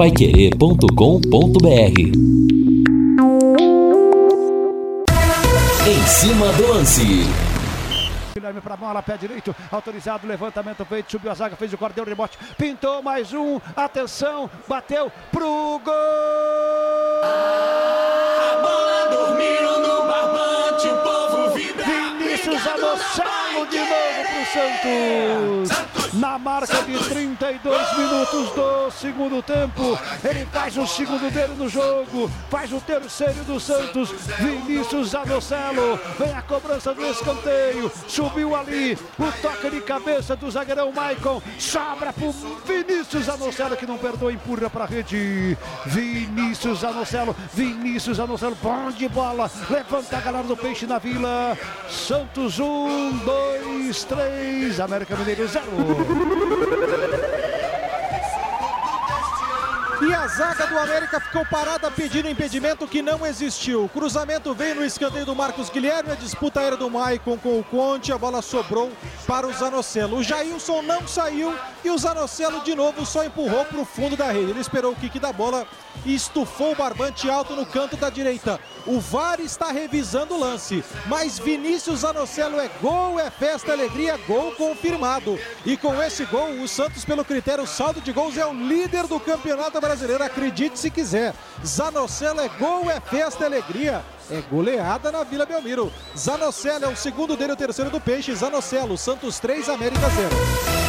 paiquerê.com.br Em cima do lance. Guilherme para a bola, pé direito, autorizado, levantamento feito, subiu a zaga, fez o corte, deu rebote, pintou mais um, atenção, bateu pro gol! A bola dormiu no barbante, o povo vibra. Vinícius Anocelo de novo pro Santos! Na marca de 32 minutos do segundo tempo, ele faz o segundo dele no jogo, faz o terceiro do Santos, Vinícius Anocelo, vem a cobrança do escanteio, subiu ali, o toque de cabeça do zagueirão Maicon, sobra pro Vinícius Anocelo que não perdoa, empurra pra rede, Vinícius Anocelo, Vinícius Anocelo, bom de bola, levanta a galera do Peixe na Vila, Santos 1, 2, 3, América Mineiro 0. A zaga do América ficou parada pedindo impedimento que não existiu. Cruzamento veio no escanteio do Marcos Guilherme, a disputa era do Maicon com o Conte, a bola sobrou para o Zanocelo. O Jailson não saiu e o Zanocelo de novo só empurrou para o fundo da rede. Ele esperou o kick da bola e estufou o barbante alto no canto da direita. O VAR está revisando o lance, mas Vinícius Zanocelo é gol, é festa, alegria, gol confirmado. E com esse gol, o Santos, pelo critério saldo de gols, é o líder do campeonato brasileiro. Acredite se quiser. Zanocelo é gol, é festa, é alegria. É goleada na Vila Belmiro. Zanocelo é o segundo dele, o terceiro do Peixe. Zanocelo, Santos 3, América 0.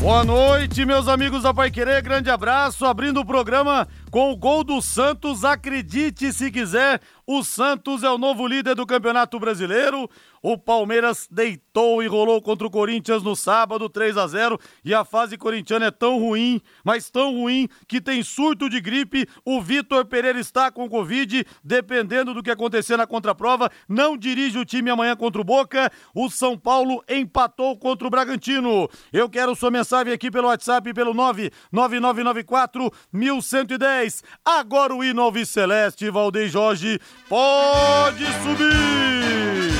Boa noite, meus amigos da Pai Querer. Grande abraço. Abrindo o programa com o gol do Santos. Acredite se quiser, o Santos é o novo líder do Campeonato Brasileiro. O Palmeiras deitou e rolou contra o Corinthians no sábado, 3 a 0 E a fase corintiana é tão ruim, mas tão ruim, que tem surto de gripe. O Vitor Pereira está com Covid. Dependendo do que acontecer na contraprova, não dirige o time amanhã contra o Boca. O São Paulo empatou contra o Bragantino. Eu quero sua mensagem aqui pelo WhatsApp, pelo 99994 1110. Agora o hino Alves Celeste, Valdeir Jorge. Pode subir!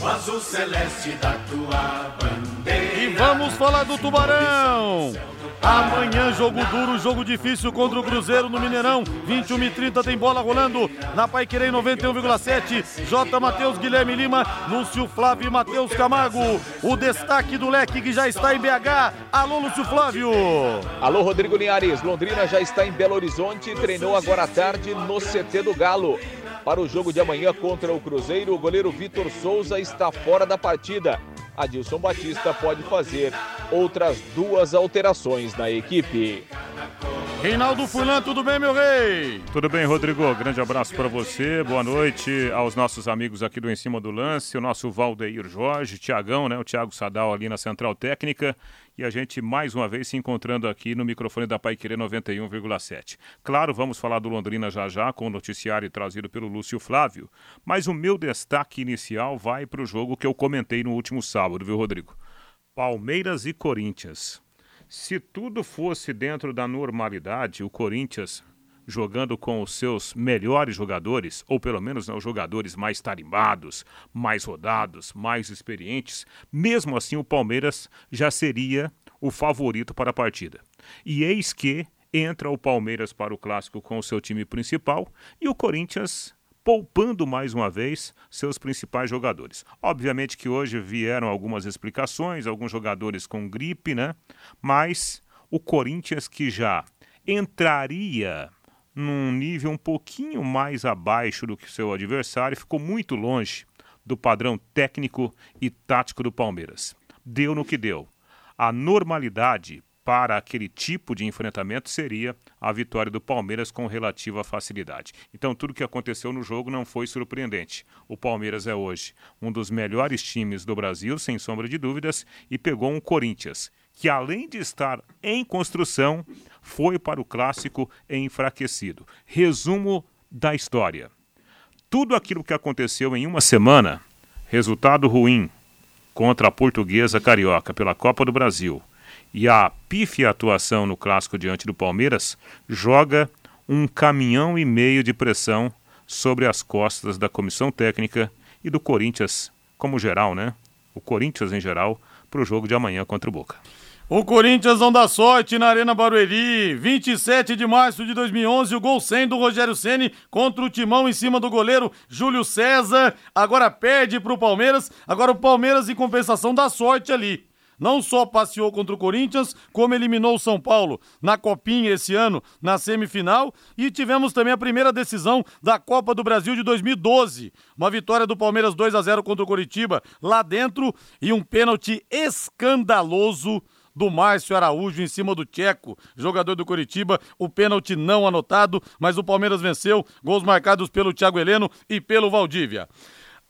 O azul celeste da tua bandeira. E vamos falar do Tubarão. Amanhã, jogo duro, jogo difícil contra o Cruzeiro no Mineirão. 21 e 30 tem bola rolando na Paiquerei 91,7. J. Matheus Guilherme Lima, Lúcio Flávio e Matheus Camargo. O destaque do leque que já está em BH. Alô, Lúcio Flávio. Alô, Rodrigo Linhares. Londrina já está em Belo Horizonte e treinou agora à tarde no CT do Galo. Para o jogo de amanhã contra o Cruzeiro, o goleiro Vitor Souza está fora da partida. Adilson Batista pode fazer outras duas alterações na equipe. Reinaldo Fulan, tudo bem, meu rei? Tudo bem, Rodrigo? Grande abraço para você. Boa noite aos nossos amigos aqui do Em Cima do Lance, o nosso Valdeir Jorge, Tiagão, né? O Thiago Sadal ali na Central Técnica. E a gente mais uma vez se encontrando aqui no microfone da Pai Querer 91,7. Claro, vamos falar do Londrina já já, com o noticiário trazido pelo Lúcio Flávio. Mas o meu destaque inicial vai para o jogo que eu comentei no último sábado, viu, Rodrigo? Palmeiras e Corinthians. Se tudo fosse dentro da normalidade, o Corinthians jogando com os seus melhores jogadores, ou pelo menos né, os jogadores mais tarimbados, mais rodados, mais experientes, mesmo assim o Palmeiras já seria o favorito para a partida. E eis que entra o Palmeiras para o clássico com o seu time principal e o Corinthians poupando mais uma vez seus principais jogadores. Obviamente que hoje vieram algumas explicações, alguns jogadores com gripe, né? Mas o Corinthians que já entraria num nível um pouquinho mais abaixo do que seu adversário, ficou muito longe do padrão técnico e tático do Palmeiras. Deu no que deu. A normalidade para aquele tipo de enfrentamento seria a vitória do Palmeiras com relativa facilidade. Então, tudo que aconteceu no jogo não foi surpreendente. O Palmeiras é hoje um dos melhores times do Brasil, sem sombra de dúvidas, e pegou um Corinthians que, além de estar em construção, foi para o clássico enfraquecido. Resumo da história. Tudo aquilo que aconteceu em uma semana, resultado ruim contra a portuguesa carioca pela Copa do Brasil e a pífia atuação no clássico diante do Palmeiras, joga um caminhão e meio de pressão sobre as costas da comissão técnica e do Corinthians como geral, né? O Corinthians em geral, para o jogo de amanhã contra o Boca. O Corinthians não dá sorte na Arena Barueri. 27 de março de 2011, o gol 100 do Rogério Ceni contra o Timão em cima do goleiro Júlio César. Agora perde para o Palmeiras. Agora o Palmeiras, em compensação, dá sorte ali. Não só passeou contra o Corinthians, como eliminou o São Paulo na Copinha esse ano, na semifinal. E tivemos também a primeira decisão da Copa do Brasil de 2012. Uma vitória do Palmeiras 2 a 0 contra o Coritiba lá dentro e um pênalti escandaloso do Márcio Araújo em cima do Tcheco, jogador do Curitiba, o pênalti não anotado, mas o Palmeiras venceu, gols marcados pelo Thiago Heleno e pelo Valdívia.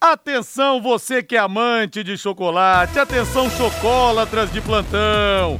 Atenção você que é amante de chocolate, atenção chocolatras de plantão.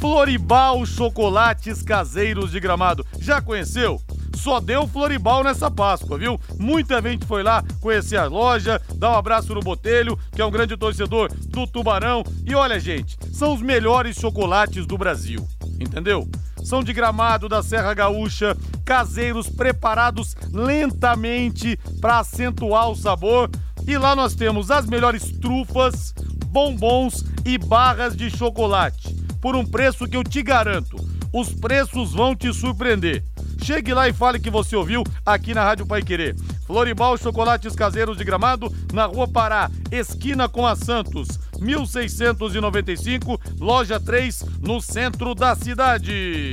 Floribal Chocolates Caseiros de Gramado. Já conheceu? Só deu Floribal nessa Páscoa, viu? Muita gente foi lá conhecer a loja, dar um abraço no Botelho, que é um grande torcedor do Tubarão. E olha, gente, são os melhores chocolates do Brasil, entendeu? São de gramado da Serra Gaúcha, caseiros preparados lentamente para acentuar o sabor. E lá nós temos as melhores trufas, bombons e barras de chocolate por um preço que eu te garanto, os preços vão te surpreender. Chegue lá e fale que você ouviu aqui na Rádio Pai Querer. Floribal Chocolates Caseiros de Gramado, na Rua Pará, esquina com a Santos, 1695, loja 3, no centro da cidade.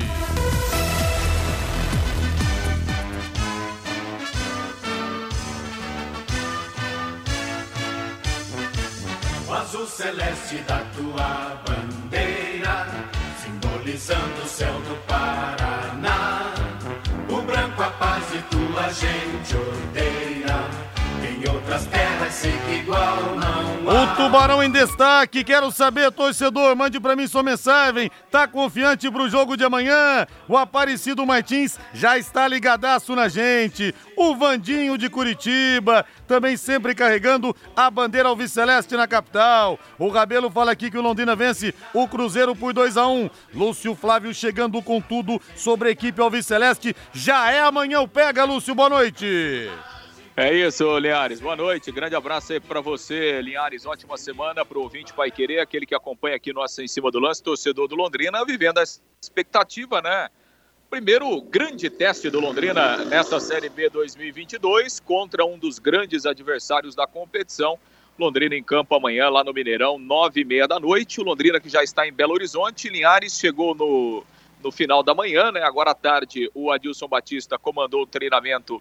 O azul celeste da tua bandeira, simbolizando o céu do Paraná. O branco a paz e tua gente odeia. Em outras terras que igual não há. O Tubarão em destaque, quero saber, torcedor, mande pra mim sua mensagem. Tá confiante pro jogo de amanhã? O Aparecido Martins já está ligadaço na gente. O Vandinho de Curitiba, também sempre carregando a bandeira alviceleste na capital. O Rabelo fala aqui que o Londrina vence o Cruzeiro por 2 a 1 Lúcio Flávio chegando com tudo sobre a equipe alviceleste. Já é amanhã o Pega, Lúcio, boa noite. É isso, Linhares. Boa noite. Grande abraço aí para você, Linhares. Ótima semana para o ouvinte Pai Querer, aquele que acompanha aqui nossa Em Cima do Lance, torcedor do Londrina, vivendo a expectativa, né? Primeiro grande teste do Londrina nessa Série B 2022 contra um dos grandes adversários da competição. Londrina em campo amanhã lá no Mineirão, nove e meia da noite. O Londrina que já está em Belo Horizonte. Linhares chegou no, no final da manhã, né? Agora à tarde o Adilson Batista comandou o treinamento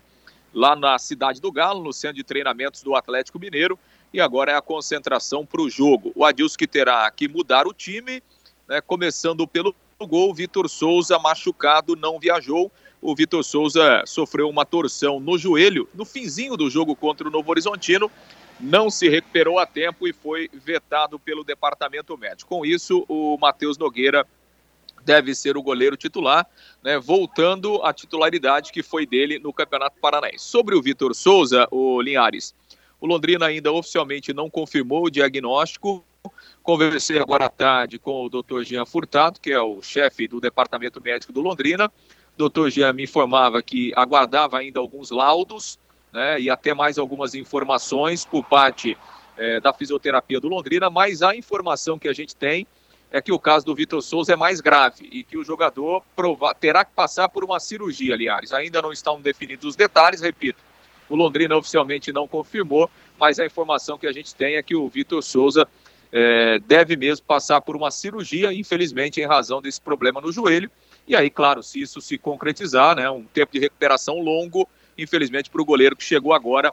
lá na Cidade do Galo, no centro de treinamentos do Atlético Mineiro, e agora é a concentração para o jogo. O Adilson que terá que mudar o time, né, começando pelo gol, Vitor Souza machucado, não viajou. O Vitor Souza sofreu uma torção no joelho no finzinho do jogo contra o Novo Horizontino, não se recuperou a tempo e foi vetado pelo departamento médico. Com isso, o Matheus Nogueira deve ser o goleiro titular, né, voltando à titularidade que foi dele no Campeonato Paranaense. Sobre o Vitor Souza, o Linhares, o Londrina ainda oficialmente não confirmou o diagnóstico. Conversei agora à tarde com o Dr. Jean Furtado, que é o chefe do Departamento Médico do Londrina. O Dr. Jean me informava que aguardava ainda alguns laudos né, e até mais algumas informações por parte é, da fisioterapia do Londrina, mas a informação que a gente tem é que o caso do Vitor Souza é mais grave e que o jogador terá que passar por uma cirurgia, aliás. Ainda não estão definidos os detalhes, repito. O Londrina oficialmente não confirmou, mas a informação que a gente tem é que o Vitor Souza é, deve mesmo passar por uma cirurgia, infelizmente, em razão desse problema no joelho. E aí, claro, se isso se concretizar, né, um tempo de recuperação longo, infelizmente, para o goleiro que chegou agora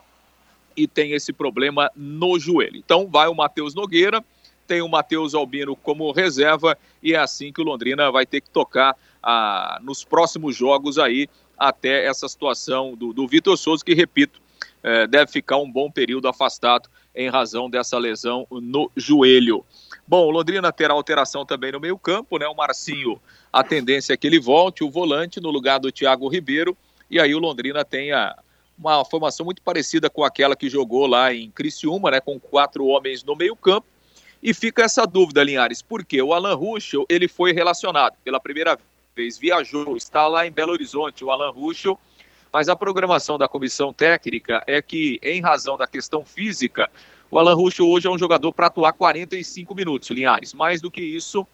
e tem esse problema no joelho. Então, vai o Matheus Nogueira tem o Matheus Albino como reserva e é assim que o Londrina vai ter que tocar ah, nos próximos jogos aí até essa situação do, do Vitor Souza, que, repito, eh, deve ficar um bom período afastado em razão dessa lesão no joelho. Bom, o Londrina terá alteração também no meio campo, né? O Marcinho, a tendência é que ele volte, o volante no lugar do Thiago Ribeiro, e aí o Londrina tenha uma formação muito parecida com aquela que jogou lá em Criciúma, né? Com quatro homens no meio campo, e fica essa dúvida, Linhares, porque o Alan Ruschel, ele foi relacionado pela primeira vez, viajou, está lá em Belo Horizonte, o Alan Ruschel, mas a programação da comissão técnica é que, em razão da questão física, O Alan Ruschel hoje é um jogador para atuar 45 minutos, Linhares. Mais do que isso,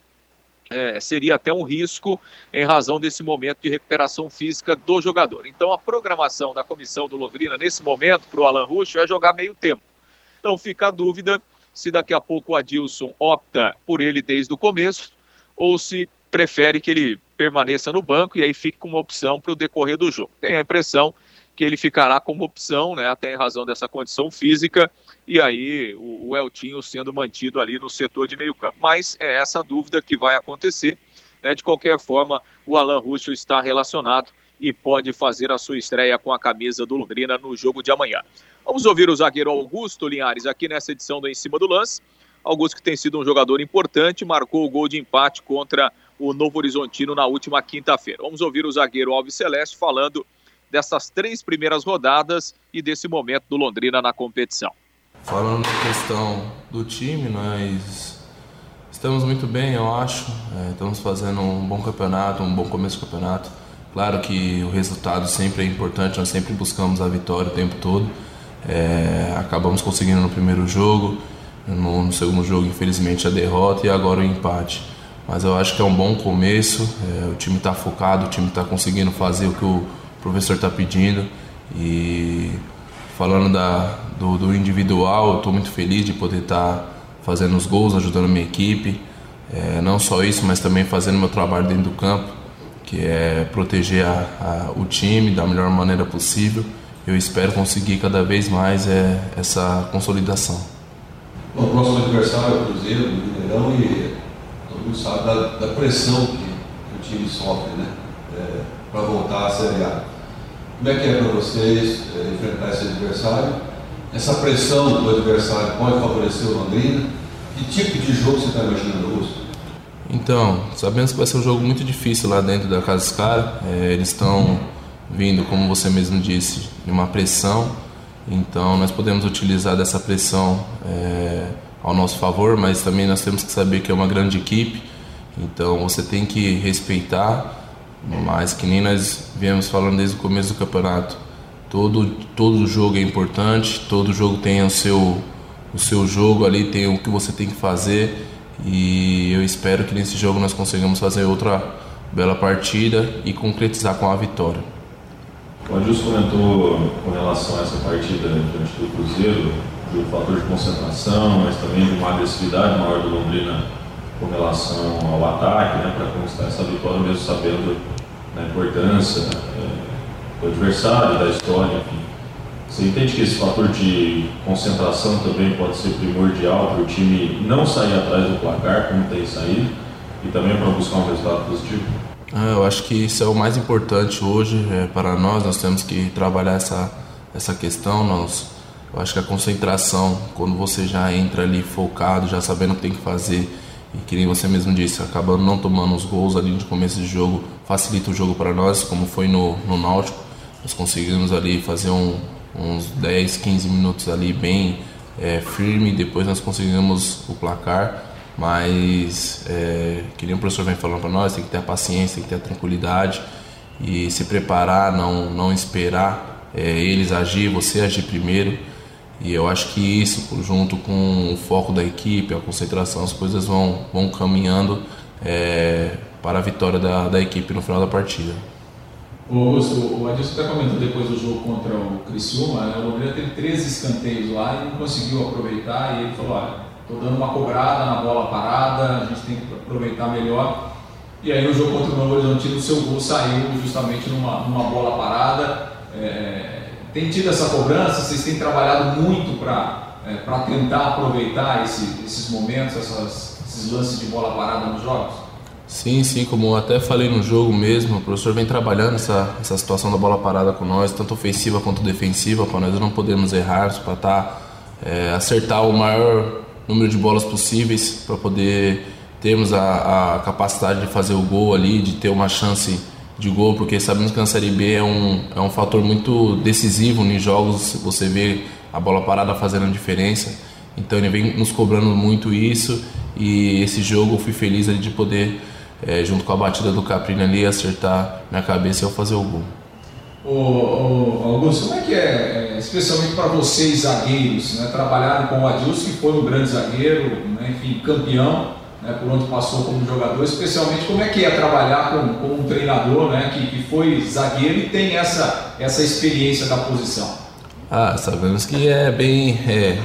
é, seria até um risco em razão desse momento de recuperação física do jogador. Então, a programação da comissão do Londrina nesse momento para o Alan Ruschel é jogar meio tempo. Então, fica a dúvida se daqui a pouco o Adilson opta por ele desde o começo ou se prefere que ele permaneça no banco e aí fique como opção para o decorrer do jogo. Tem a impressão que ele ficará como opção, né, até em razão dessa condição física, e aí o, o Eltinho sendo mantido ali no setor de meio campo. Mas é essa dúvida que vai acontecer. Né, de qualquer forma, o Alan Russo está relacionado e pode fazer a sua estreia com a camisa do Londrina no jogo de amanhã. Vamos ouvir o zagueiro Augusto Linhares aqui nessa edição do Em Cima do Lance. Augusto que tem sido um jogador importante, marcou o gol de empate contra o Novo Horizontino na última quinta-feira. Vamos ouvir o zagueiro Alves Celeste falando dessas três primeiras rodadas e desse momento do Londrina na competição. Falando da questão do time, nós estamos muito bem, eu acho. É, estamos fazendo um bom campeonato, um bom começo do campeonato. Claro que o resultado sempre é importante, nós sempre buscamos a vitória o tempo todo. É, acabamos conseguindo no primeiro jogo, no, no, segundo jogo, infelizmente, a derrota e agora o empate. Mas eu acho que é um bom começo, é, o time está focado, o time está conseguindo fazer o que o professor está pedindo. E falando da, do, do individual, estou muito feliz de poder estar tá fazendo os gols, ajudando a minha equipe. É, não só isso, mas também fazendo meu trabalho dentro do campo, que é proteger a, a, o time da melhor maneira possível. Eu espero conseguir cada vez mais é, essa consolidação. Bom, o próximo adversário é o Cruzeiro, do Mineirão, e todo mundo sabe da, da pressão que, que, o time sofre, né? É, para voltar à Série A. Como é que é para vocês é, enfrentar esse adversário? Essa pressão do adversário pode favorecer o Londrina? Que tipo de jogo você está imaginando, Augusto? Então, sabemos que vai ser um jogo muito difícil lá dentro da Casa dos Caras. É, eles estão vindo, como você mesmo disse, de uma pressão. Então, nós podemos utilizar dessa pressão é, ao nosso favor, mas também nós temos que saber que é uma grande equipe. Então, você tem que respeitar mas que nem nós viemos falando desde o começo do campeonato, todo, todo jogo é importante, todo jogo tem o seu, o seu jogo ali, tem o que você tem que fazer e eu espero que nesse jogo nós consigamos fazer outra bela partida e concretizar com a vitória. O Adilson comentou com relação a essa partida diante do Cruzeiro, do fator de concentração, mas também de uma agressividade maior do Londrina com relação ao ataque, né, para conquistar essa vitória, mesmo sabendo da importância é, do adversário, da história, enfim. Você entende que esse fator de concentração também pode ser primordial para o time não sair atrás do placar, como tem saído, e também para buscar um resultado positivo? Ah, eu acho que isso é o mais importante hoje é, para nós. Nós temos que trabalhar essa, essa questão. Nós, eu acho que a concentração, quando você já entra ali focado, já sabendo o que tem que fazer, e que nem você mesmo disse, acabando não tomando os gols ali de começo de jogo, facilita o jogo para nós, como foi no, no Náutico. Nós conseguimos ali fazer um, uns 10, 15 minutos ali bem é, firme, depois nós conseguimos o placar. Mas, é, que nem o professor vem falando para nós, tem que ter a paciência, tem que ter a tranquilidade e se preparar, não, não esperar é, eles agir, você agir primeiro. E eu acho que isso, junto com o foco da equipe, a concentração, as coisas vão, vão caminhando é, para a vitória da, da equipe no final da partida. O Adilson até comentou depois do jogo contra o Criciúma, né? o Londrina teve 13 escanteios lá e não conseguiu aproveitar, e ele falou, olha, estou dando uma cobrada na bola parada, a gente tem que aproveitar melhor. E aí no jogo contra o Novo Horizontino, o seu gol saiu justamente numa, numa bola parada. É, tem tido essa cobrança? Vocês têm trabalhado muito para é, tentar aproveitar esse, esses momentos, essas, esses lances de bola parada nos jogos? Sim, sim, como até falei no jogo mesmo, o professor vem trabalhando essa, essa situação da bola parada com nós, tanto ofensiva quanto defensiva, para nós não podermos errar, para tá, é, acertar o maior número de bolas possíveis, para poder termos a, a capacidade de fazer o gol ali, de ter uma chance de gol, porque sabemos que na Série B é um, é um fator muito decisivo nos jogos, você vê a bola parada fazendo a diferença. Então ele vem nos cobrando muito isso e esse jogo eu fui feliz de poder, é, junto com a batida do Caprini ali, acertar minha cabeça e eu fazer o gol. Ô, ô, Augusto, como é que é, é especialmente para vocês zagueiros, né? trabalharam com o Adilson, que foi um grande zagueiro, né? enfim, campeão, né? por onde passou como jogador, especialmente como é que é trabalhar com, com um treinador né? que, que foi zagueiro e tem essa, essa experiência da posição. Ah, sabemos que é bem é,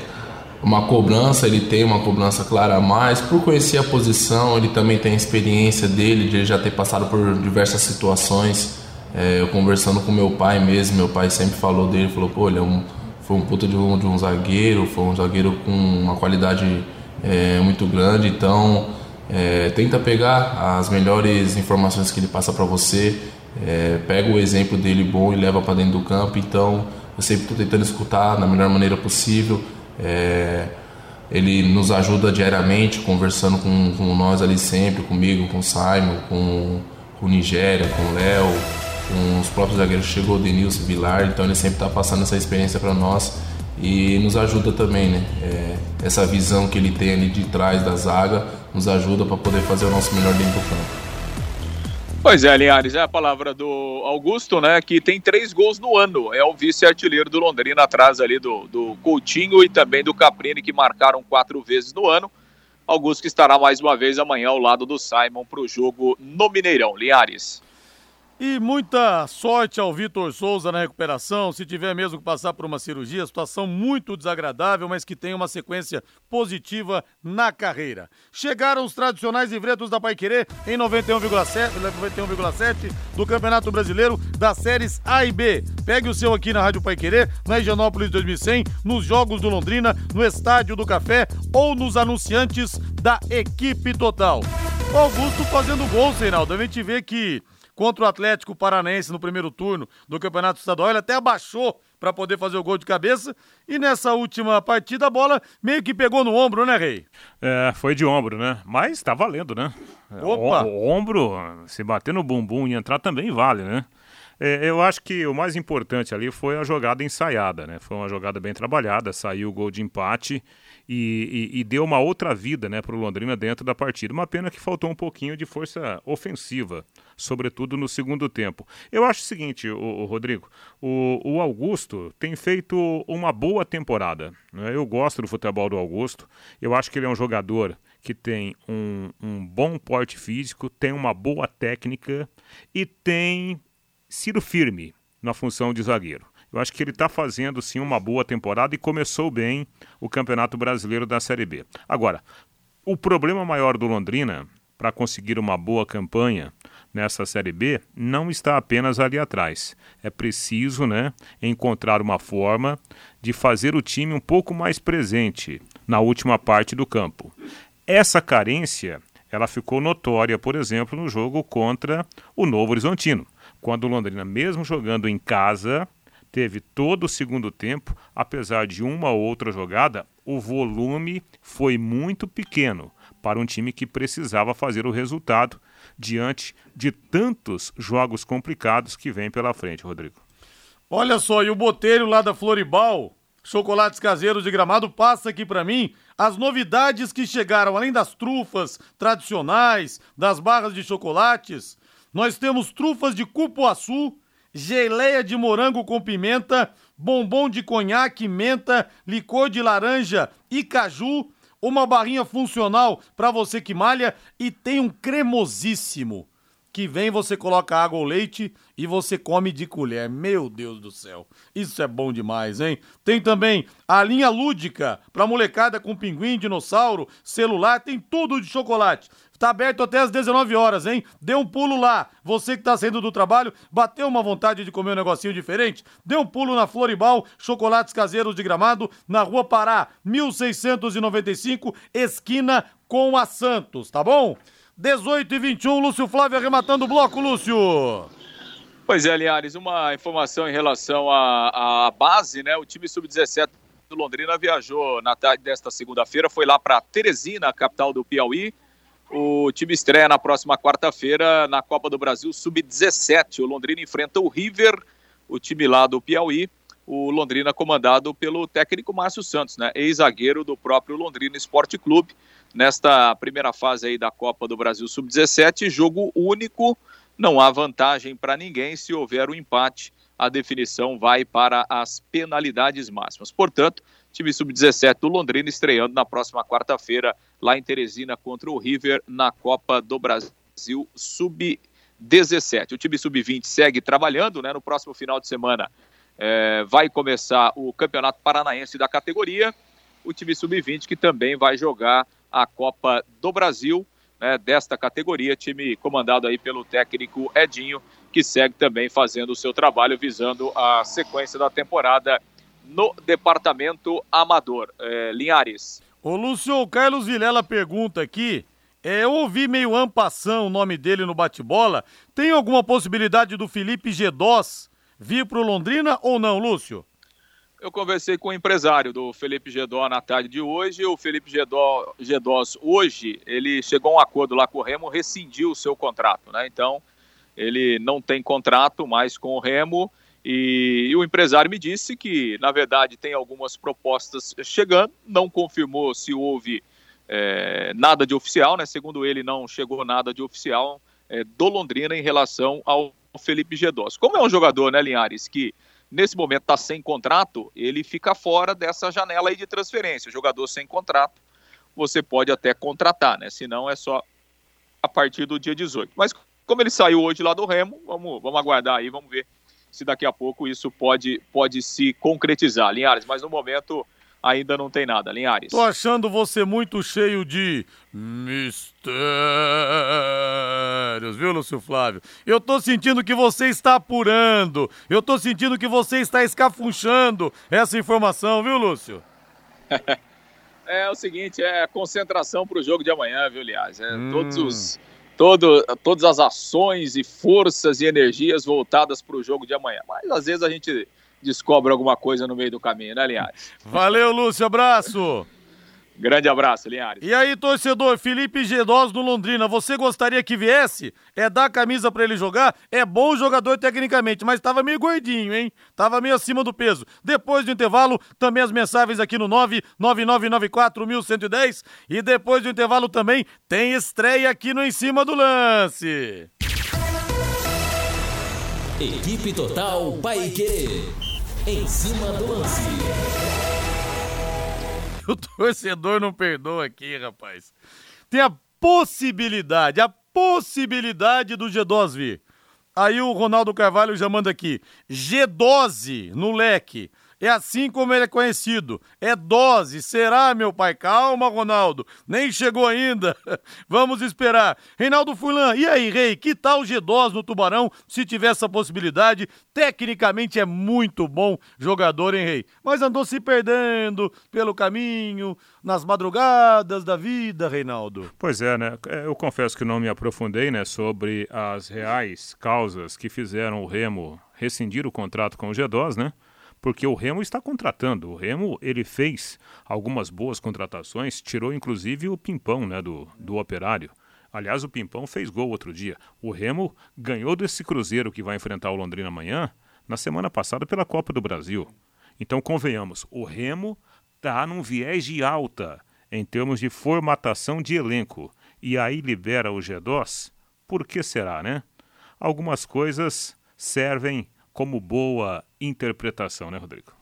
uma cobrança, ele tem uma cobrança clara a mais, por conhecer a posição, ele também tem a experiência dele, de ele já ter passado por diversas situações. É, eu conversando com meu pai mesmo, meu pai sempre falou dele, falou, pô, ele é um, foi um puta de um, de um zagueiro, foi um zagueiro com uma qualidade é, muito grande, então é, tenta pegar as melhores informações que ele passa para você, é, pega o exemplo dele bom e leva para dentro do campo, então eu sempre estou tentando escutar da melhor maneira possível. É, ele nos ajuda diariamente, conversando com, com nós ali sempre, comigo, com o Simon, com, com o Nigéria, com o Léo, com os próprios zagueiros. Chegou Denilson Vilar, então ele sempre está passando essa experiência para nós e nos ajuda também, né? É, essa visão que ele tem ali de trás da zaga nos ajuda para poder fazer o nosso melhor dentro do campo. Pois é, Linhares, é a palavra do Augusto, né? Que tem três gols no ano. É o vice-artilheiro do Londrina, atrás ali do, do Coutinho e também do Caprini, que marcaram quatro vezes no ano. Augusto que estará mais uma vez amanhã ao lado do Simon para o jogo no Mineirão. Linhares. E muita sorte ao Vitor Souza na recuperação, se tiver mesmo que passar por uma cirurgia, situação muito desagradável, mas que tem uma sequência positiva na carreira. Chegaram os tradicionais livretos da Paiquerê em 91,7 91,7 do Campeonato Brasileiro das séries A e B. Pegue o seu aqui na Rádio Paiquerê, na Higienópolis 2100, nos Jogos do Londrina, no Estádio do Café ou nos anunciantes da equipe total. Augusto fazendo gol, Reinaldo. A gente vê que contra o Atlético Paranaense no primeiro turno do Campeonato Estadual. Ele até abaixou para poder fazer o gol de cabeça. E nessa última partida a bola meio que pegou no ombro, né, Rei? É, foi de ombro, né? Mas tá valendo, né? Opa! O, o ombro, se bater no bumbum e entrar também vale, né? É, eu acho que o mais importante ali foi a jogada ensaiada, né? Foi uma jogada bem trabalhada, saiu o gol de empate e, e, e deu uma outra vida né, para o Londrina dentro da partida. Uma pena que faltou um pouquinho de força ofensiva, sobretudo no segundo tempo. Eu acho o seguinte, o, o Rodrigo, o, o, Augusto tem feito uma boa temporada. Né? Eu gosto do futebol do Augusto, eu acho que ele é um jogador que tem um, um bom porte físico, tem uma boa técnica e tem sido firme na função de zagueiro. Eu acho que ele está fazendo sim uma boa temporada e começou bem o Campeonato Brasileiro da Série B. Agora, o problema maior do Londrina para conseguir uma boa campanha nessa Série B não está apenas ali atrás. É preciso né, encontrar uma forma de fazer o time um pouco mais presente na última parte do campo. Essa carência ela ficou notória, por exemplo, no jogo contra o Novo Horizontino, quando o Londrina, mesmo jogando em casa, teve todo o segundo tempo, apesar de uma ou outra jogada, o volume foi muito pequeno para um time que precisava fazer o resultado diante de tantos jogos complicados que vem pela frente, Rodrigo. Olha só, e o Botelho lá da Floribal, chocolates caseiros de gramado, passa aqui para mim as novidades que chegaram, além das trufas tradicionais, das barras de chocolates. Nós temos trufas de cupuaçu, geleia de morango com pimenta, bombom de conhaque, menta, licor de laranja e caju, uma barrinha funcional para você que malha e tem um cremosíssimo que vem você coloca água ou leite e você come de colher. Meu Deus do céu, isso é bom demais, hein? Tem também a linha lúdica para molecada com pinguim, dinossauro, celular, tem tudo de chocolate. Tá aberto até às 19 horas, hein? Dê um pulo lá. Você que tá saindo do trabalho, bateu uma vontade de comer um negocinho diferente? Dê um pulo na Floribal, chocolates caseiros de gramado, na Rua Pará, 1695, esquina com a Santos, tá bom? 18 e 21, Lúcio Flávio arrematando o bloco, Lúcio. Pois é, Linhares, uma informação em relação à, à base, né? O time sub-17 do Londrina viajou na tarde desta segunda-feira, foi lá para Teresina, capital do Piauí. O time estreia na próxima quarta-feira na Copa do Brasil Sub-17. O Londrina enfrenta o River, o time lá do Piauí. O Londrina comandado pelo técnico Márcio Santos, né? Ex-zagueiro do próprio Londrina Esporte Clube. Nesta primeira fase aí da Copa do Brasil Sub-17, jogo único, não há vantagem para ninguém se houver um empate a definição vai para as penalidades máximas. Portanto, time sub-17 do Londrina estreando na próxima quarta-feira lá em Teresina contra o River na Copa do Brasil sub-17. O time sub-20 segue trabalhando, né? No próximo final de semana é, vai começar o Campeonato Paranaense da categoria. O time sub-20 que também vai jogar a Copa do Brasil né, desta categoria, time comandado aí pelo técnico Edinho, que segue também fazendo o seu trabalho visando a sequência da temporada no departamento amador. É, Linhares. Ô Lúcio, o Carlos Vilela pergunta aqui. É, eu ouvi meio ampação o nome dele no bate-bola. Tem alguma possibilidade do Felipe Gedós vir para o Londrina ou não, Lúcio? Eu conversei com o empresário do Felipe Gedó na tarde de hoje. O Felipe Gedó, Gedós, hoje, ele chegou a um acordo lá com o Remo, rescindiu o seu contrato, né? Então, ele não tem contrato mais com o Remo. E, e, o empresário me disse que, na verdade, tem algumas propostas chegando, não confirmou se houve é, nada de oficial, né? Segundo ele, não chegou nada de oficial é, do Londrina em relação ao Felipe Gedós. Como é um jogador, né, Linhares, que nesse momento está sem contrato, ele fica fora dessa janela aí de transferência. Jogador sem contrato, você pode até contratar, né? Se não, é só a partir do dia 18. Mas como ele saiu hoje lá do Remo, vamos, vamos aguardar aí, vamos ver se daqui a pouco isso pode, pode se concretizar, Linhares. Mas no momento ainda não tem nada, Linhares. Tô achando você muito cheio de mistérios, viu, Lúcio Flávio? Eu tô sentindo que você está apurando, eu tô sentindo que você está escafunchando essa informação, viu, Lúcio? é, o seguinte, é concentração para o jogo de amanhã, viu, Linhares? É, hum. Todos os todo, todas as ações e forças e energias voltadas para o jogo de amanhã. Mas às vezes a gente descobre alguma coisa no meio do caminho, né, Linhares? Valeu, Lúcio, abraço! Grande abraço, Linhares. E aí, torcedor, Felipe Gedós do Londrina, você gostaria que viesse? É dar a camisa para ele jogar? É bom jogador tecnicamente, mas tava meio gordinho, hein? Tava meio acima do peso. Depois do intervalo, também as mensagens aqui no 999941110 e depois do intervalo também tem estreia aqui no Em Cima do Lance. Equipe Total Paique. Em cima do lance. O torcedor não perdoa aqui, rapaz. Tem a possibilidade, a possibilidade do G12 vir. Aí o Ronaldo Carvalho já manda aqui. G12 no leque. É assim como ele é conhecido. É dose. Será, meu pai? Calma, Ronaldo. Nem chegou ainda. Vamos esperar. Reinaldo Fulan, e aí, Rei? Que tal G2 no Tubarão, se tiver essa possibilidade? Tecnicamente é muito bom jogador, hein, Rei? Mas andou se perdendo pelo caminho, nas madrugadas da vida, Reinaldo. Pois é, né? É, eu confesso que não me aprofundei, né, sobre as reais causas que fizeram o Remo rescindir o contrato com o G2, né? Porque o Remo está contratando. O Remo ele fez algumas boas contratações, tirou inclusive o Pimpão né, do, do Operário. Aliás, o Pimpão fez gol outro dia. O Remo ganhou desse Cruzeiro que vai enfrentar o Londrina amanhã, na semana passada pela Copa do Brasil. Então, convenhamos, o Remo está num viés de alta em termos de formatação de elenco. E aí libera o G2? Por que será, né? Algumas coisas servem como boa interpretação, né, Rodrigo?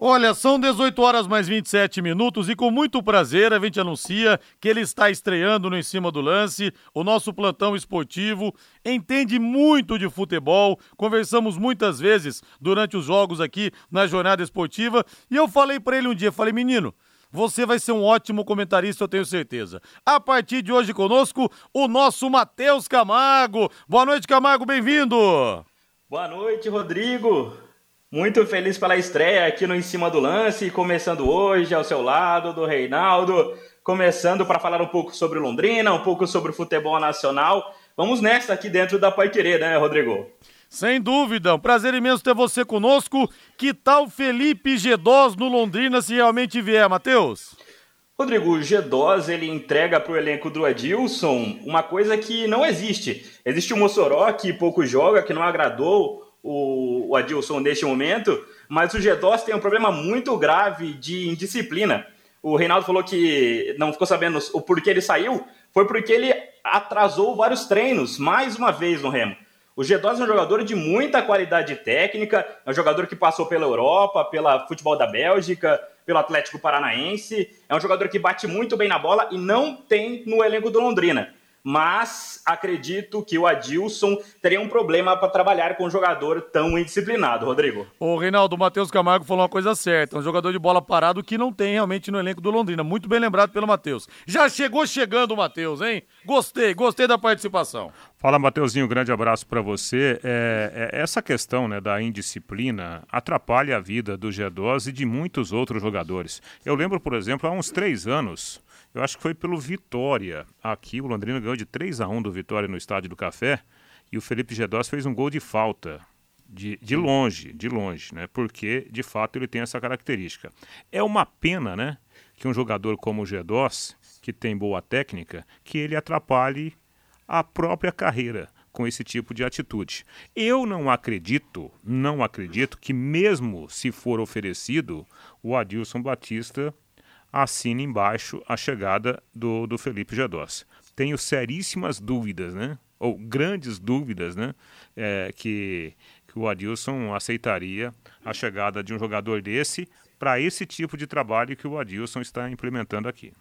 Olha, são 18 horas mais 27 minutos e com muito prazer a gente anuncia que ele está estreando no Em Cima do Lance, o nosso plantão esportivo, entende muito de futebol, conversamos muitas vezes durante os jogos aqui na jornada esportiva e eu falei para ele um dia, falei, menino, você vai ser um ótimo comentarista, eu tenho certeza. A partir de hoje conosco, o nosso Matheus Camargo. Boa noite, Camargo, bem-vindo! Boa noite, Rodrigo. Muito feliz pela estreia aqui no Em Cima do Lance, começando hoje ao seu lado do Reinaldo, começando para falar um pouco sobre Londrina, um pouco sobre o futebol nacional. Vamos nessa aqui dentro da Pai Querer, né, Rodrigo? Sem dúvida, um prazer imenso ter você conosco. Que tal Felipe G2 no Londrina se realmente vier, Matheus? Rodrigo, o G2 ele entrega para o elenco do Adilson uma coisa que não existe. Existe o Mossoró que pouco joga, que não agradou o, Adilson neste momento, mas o G2 tem um problema muito grave de indisciplina. O Reinaldo falou que não ficou sabendo o porquê ele saiu, foi porque ele atrasou vários treinos, mais uma vez no Remo. O G2 é um jogador de muita qualidade técnica, é um jogador que passou pela Europa, pela futebol da Bélgica, pelo Atlético Paranaense, é um jogador que bate muito bem na bola e não tem no elenco do Londrina mas acredito que o Adilson teria um problema para trabalhar com um jogador tão indisciplinado, Rodrigo. O Reinaldo, o Matheus Camargo falou uma coisa certa, um jogador de bola parado que não tem realmente no elenco do Londrina, muito bem lembrado pelo Matheus. Já chegou chegando o Matheus, hein? Gostei, gostei da participação. Fala, Mateuzinho, grande abraço para você. É, é, essa questão né, da indisciplina atrapalha a vida do G12 e de muitos outros jogadores. Eu lembro, por exemplo, há uns três anos, eu acho que foi pelo Vitória. Aqui o Londrina ganhou de 3 a 1 do Vitória no Estádio do Café e o Felipe Gedós fez um gol de falta. De, de longe, de longe, né? Porque, de fato, ele tem essa característica. É uma pena, né? Que um jogador como o Gedós, que tem boa técnica, que ele atrapalhe a própria carreira com esse tipo de atitude. Eu não acredito, não acredito que mesmo se for oferecido, o Adilson Batista assine embaixo a chegada do, do Felipe Gedós. Tenho seríssimas dúvidas, né? Ou grandes dúvidas, né? É, que, que o Adilson aceitaria a chegada de um jogador desse para esse tipo de trabalho que o Adilson está implementando aqui.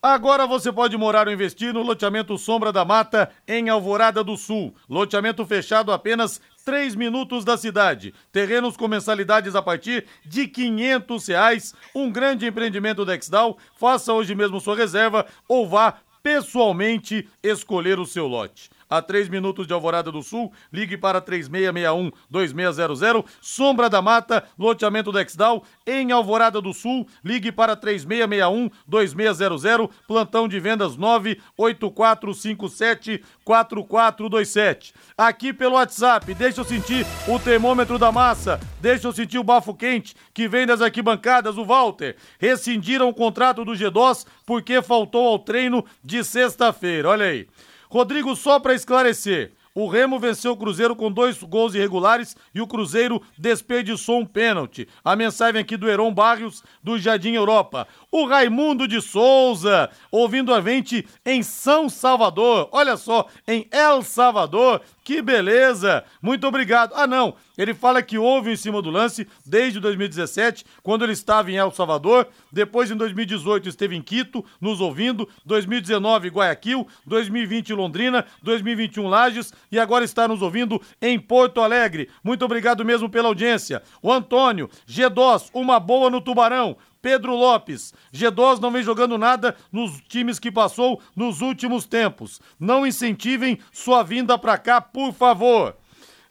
Agora você pode morar ou investir no loteamento Sombra da Mata, em Alvorada do Sul. Loteamento fechado apenas 3 minutos da cidade. Terrenos com mensalidades a partir de 500 reais. Um grande empreendimento da Exdal. Faça hoje mesmo sua reserva ou vá pessoalmente escolher o seu lote a 3 minutos de Alvorada do Sul. Ligue para 3661-2600. Sombra da Mata, loteamento Dexdal, em Alvorada do Sul. Ligue para 3661-2600. Plantão de vendas 98457-4427. Aqui pelo WhatsApp, deixa eu sentir o termômetro da massa. Deixa eu sentir o bafo quente que vem das arquibancadas, o Walter. Rescindiram o contrato do G2 porque faltou ao treino de sexta-feira. Olha aí. Rodrigo, só para esclarecer, o Remo venceu o Cruzeiro com dois gols irregulares e o Cruzeiro desperdiçou um pênalti. A mensagem aqui do Heron Barrios, do Jardim Europa. O Raimundo de Souza, ouvindo a gente em São Salvador. Olha só, em El Salvador. Que beleza! Muito obrigado. Ah, não. Ele fala que houve em cima do lance desde 2017, quando ele estava em El Salvador. Depois, em 2018, esteve em Quito, nos ouvindo. 2019, Guayaquil. 2020, Londrina. 2021, Lages. E agora está nos ouvindo em Porto Alegre. Muito obrigado mesmo pela audiência. O Antônio, G2, uma boa no Tubarão. Pedro Lopes. G2 não vem jogando nada nos times que passou nos últimos tempos. Não incentivem sua vinda para cá, por favor.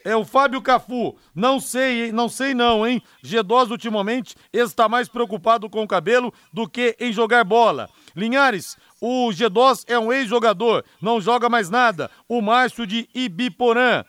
É o Fábio Cafu. Não sei, não sei não, hein? G2 ultimamente está mais preocupado com o cabelo do que em jogar bola. Linhares, o G2 é um ex-jogador, não joga mais nada. O Márcio de Ibiporã.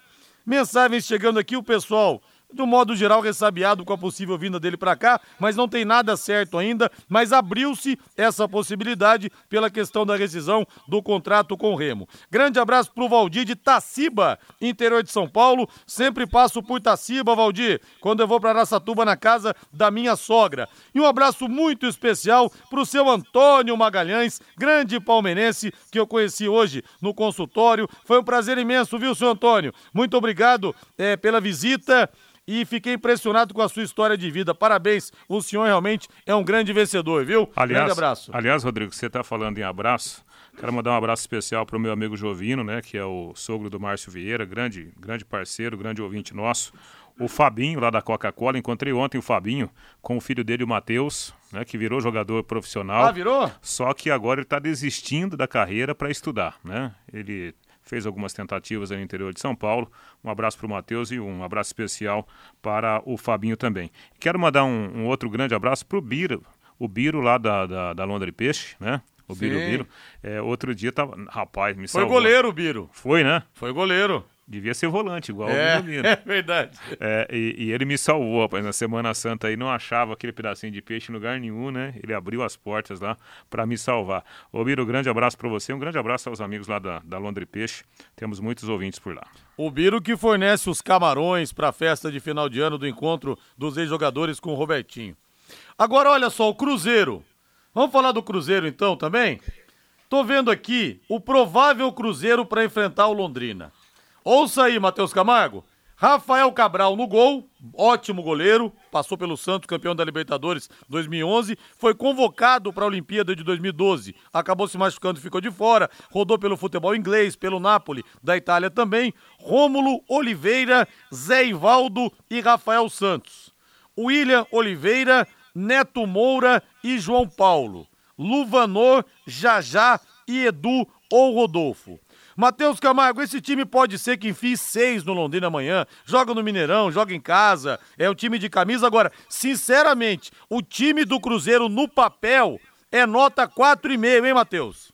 Mensagens chegando aqui, o pessoal do modo geral, ressabiado com a possível vinda dele para cá, mas não tem nada certo ainda. Mas abriu-se essa possibilidade pela questão da rescisão do contrato com o Remo. Grande abraço pro Valdir de Taciba, interior de São Paulo. Sempre passo por Taciba, Valdir, quando eu vou para Araçatuba na casa da minha sogra. E um abraço muito especial pro seu Antônio Magalhães, grande palmeirense que eu conheci hoje no consultório. Foi um prazer imenso, viu, seu Antônio? Muito obrigado é, pela visita e fiquei impressionado com a sua história de vida. Parabéns, o senhor realmente é um grande vencedor, viu? Aliás, grande abraço. Aliás, Rodrigo, você está falando em abraço. Quero mandar um abraço especial para o meu amigo Jovino, né, que é o sogro do Márcio Vieira, grande, grande parceiro, grande ouvinte nosso. O Fabinho, lá da Coca-Cola, encontrei ontem o Fabinho com o filho dele, o Matheus, né, que virou jogador profissional. Ah, virou? Só que agora ele está desistindo da carreira para estudar, né? Ele fez algumas tentativas no interior de São Paulo. Um abraço para o Matheus e um abraço especial para o Fabinho também. Quero mandar um, um outro grande abraço para o Biro, o Biro lá da, da, da Londra e Peixe, né? O Biro, Sim. Biro. É, outro dia tava. Rapaz, me Foi goleiro, Biro. Foi, né? Foi goleiro. Devia ser volante, igual é, o Biro. É verdade. É, e, e, ele me salvou, rapaz. Na Semana Santa aí não achava aquele pedacinho de peixe em lugar nenhum, né? Ele abriu as portas lá para me salvar. Ô, Biro, grande abraço para você. Um grande abraço aos amigos lá da, da Londre Peixe. Temos muitos ouvintes por lá. O Biro que fornece os camarões para a festa de final de ano do encontro dos ex-jogadores com o Robertinho. Agora, olha só, o Cruzeiro. Vamos falar do Cruzeiro então também? Tô vendo aqui o provável Cruzeiro para enfrentar o Londrina. Ouça aí, Matheus Camargo. Rafael Cabral no gol, ótimo goleiro, passou pelo Santos, campeão da Libertadores 2011, foi convocado para a Olimpíada de 2012, acabou se machucando e ficou de fora, rodou pelo futebol inglês, pelo Napoli, da Itália também, Rômulo Oliveira, Zé Ivaldo e Rafael Santos. William Oliveira, Neto Moura e João Paulo. Luvanor, Jajá e Edu ou Rodolfo. Matheus Camargo, esse time pode ser que enfie seis no Londrina amanhã, joga no Mineirão, joga em casa, é um time de camisa. Agora, sinceramente, o time do Cruzeiro no papel é nota 4,5, hein, Matheus?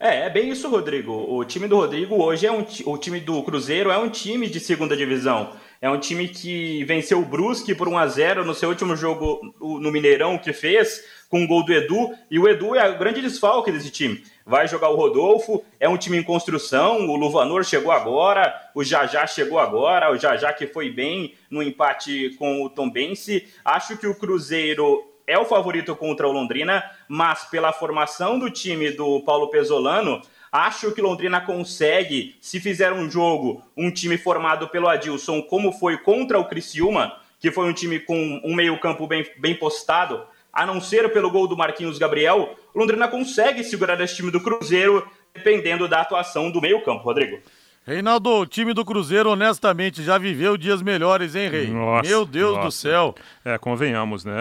É, é bem isso, Rodrigo. O time do Rodrigo hoje é um o time do Cruzeiro é um time de segunda divisão. É um time que venceu o Brusque por 1 a 0 no seu último jogo no Mineirão que fez, com um gol do Edu, e o Edu é o grande desfalque desse time. Vai jogar o Rodolfo, é um time em construção, o Luvanor chegou agora, o Jajá chegou agora, o Jajá que foi bem no empate com o Tombense. Acho que o Cruzeiro é o favorito contra o Londrina, mas pela formação do time do Paulo Pesolano, acho que Londrina consegue, se fizer um jogo, um time formado pelo Adilson, como foi contra o Criciúma, que foi um time com um meio-campo bem, bem postado, a não ser pelo gol do Marquinhos Gabriel, Londrina consegue segurar esse time do Cruzeiro, dependendo da atuação do meio-campo, Rodrigo. Reinaldo, o time do Cruzeiro, honestamente, já viveu dias melhores, hein, Rei? Nossa, Meu Deus nossa. do céu. É, convenhamos, né?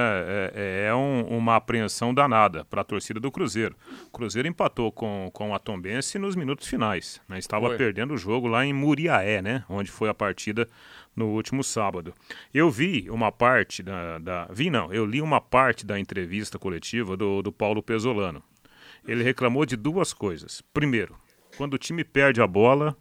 É, é um- uma apreensão danada para a torcida do Cruzeiro. O Cruzeiro empatou com, com a Tombense nos minutos finais. Né? Estava Foi. perdendo o jogo lá em Muriaé, né? Onde foi a partida no último sábado. Eu vi uma parte da, da- Vi não, eu li uma parte da entrevista coletiva do, do Paulo Pesolano. Ele reclamou de duas coisas. Primeiro, quando o time perde a bola,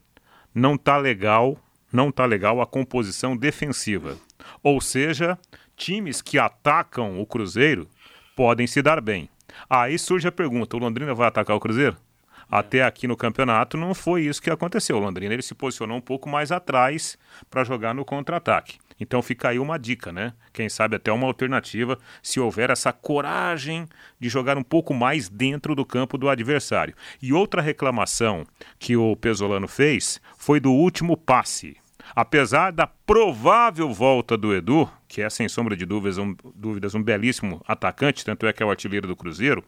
não tá legal, não tá legal a composição defensiva. Ou seja, times que atacam o Cruzeiro podem se dar bem. Aí surge a pergunta: o Londrina vai atacar o Cruzeiro? Até aqui no campeonato não foi isso que aconteceu. O Londrina ele se posicionou um pouco mais atrás para jogar no contra-ataque. Então fica aí uma dica, né? Quem sabe até uma alternativa se houver essa coragem de jogar um pouco mais dentro do campo do adversário. E outra reclamação que o Pesolano fez foi do último passe. Apesar da provável volta do Edu, que é sem sombra de dúvidas um, dúvidas um belíssimo atacante, tanto é que é o artilheiro do Cruzeiro,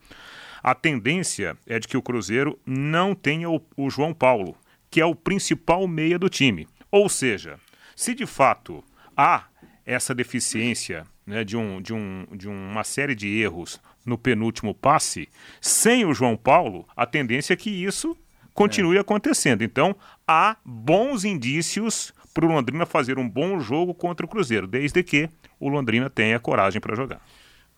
a tendência é de que o Cruzeiro não tenha o, o João Paulo, que é o principal meia do time. Ou seja, se de fato há essa deficiência né, de, um, de, um, de uma série de erros no penúltimo passe, sem o João Paulo, a tendência é que isso continue acontecendo. Então, há bons indícios para o Londrina fazer um bom jogo contra o Cruzeiro, desde que o Londrina tenha coragem para jogar.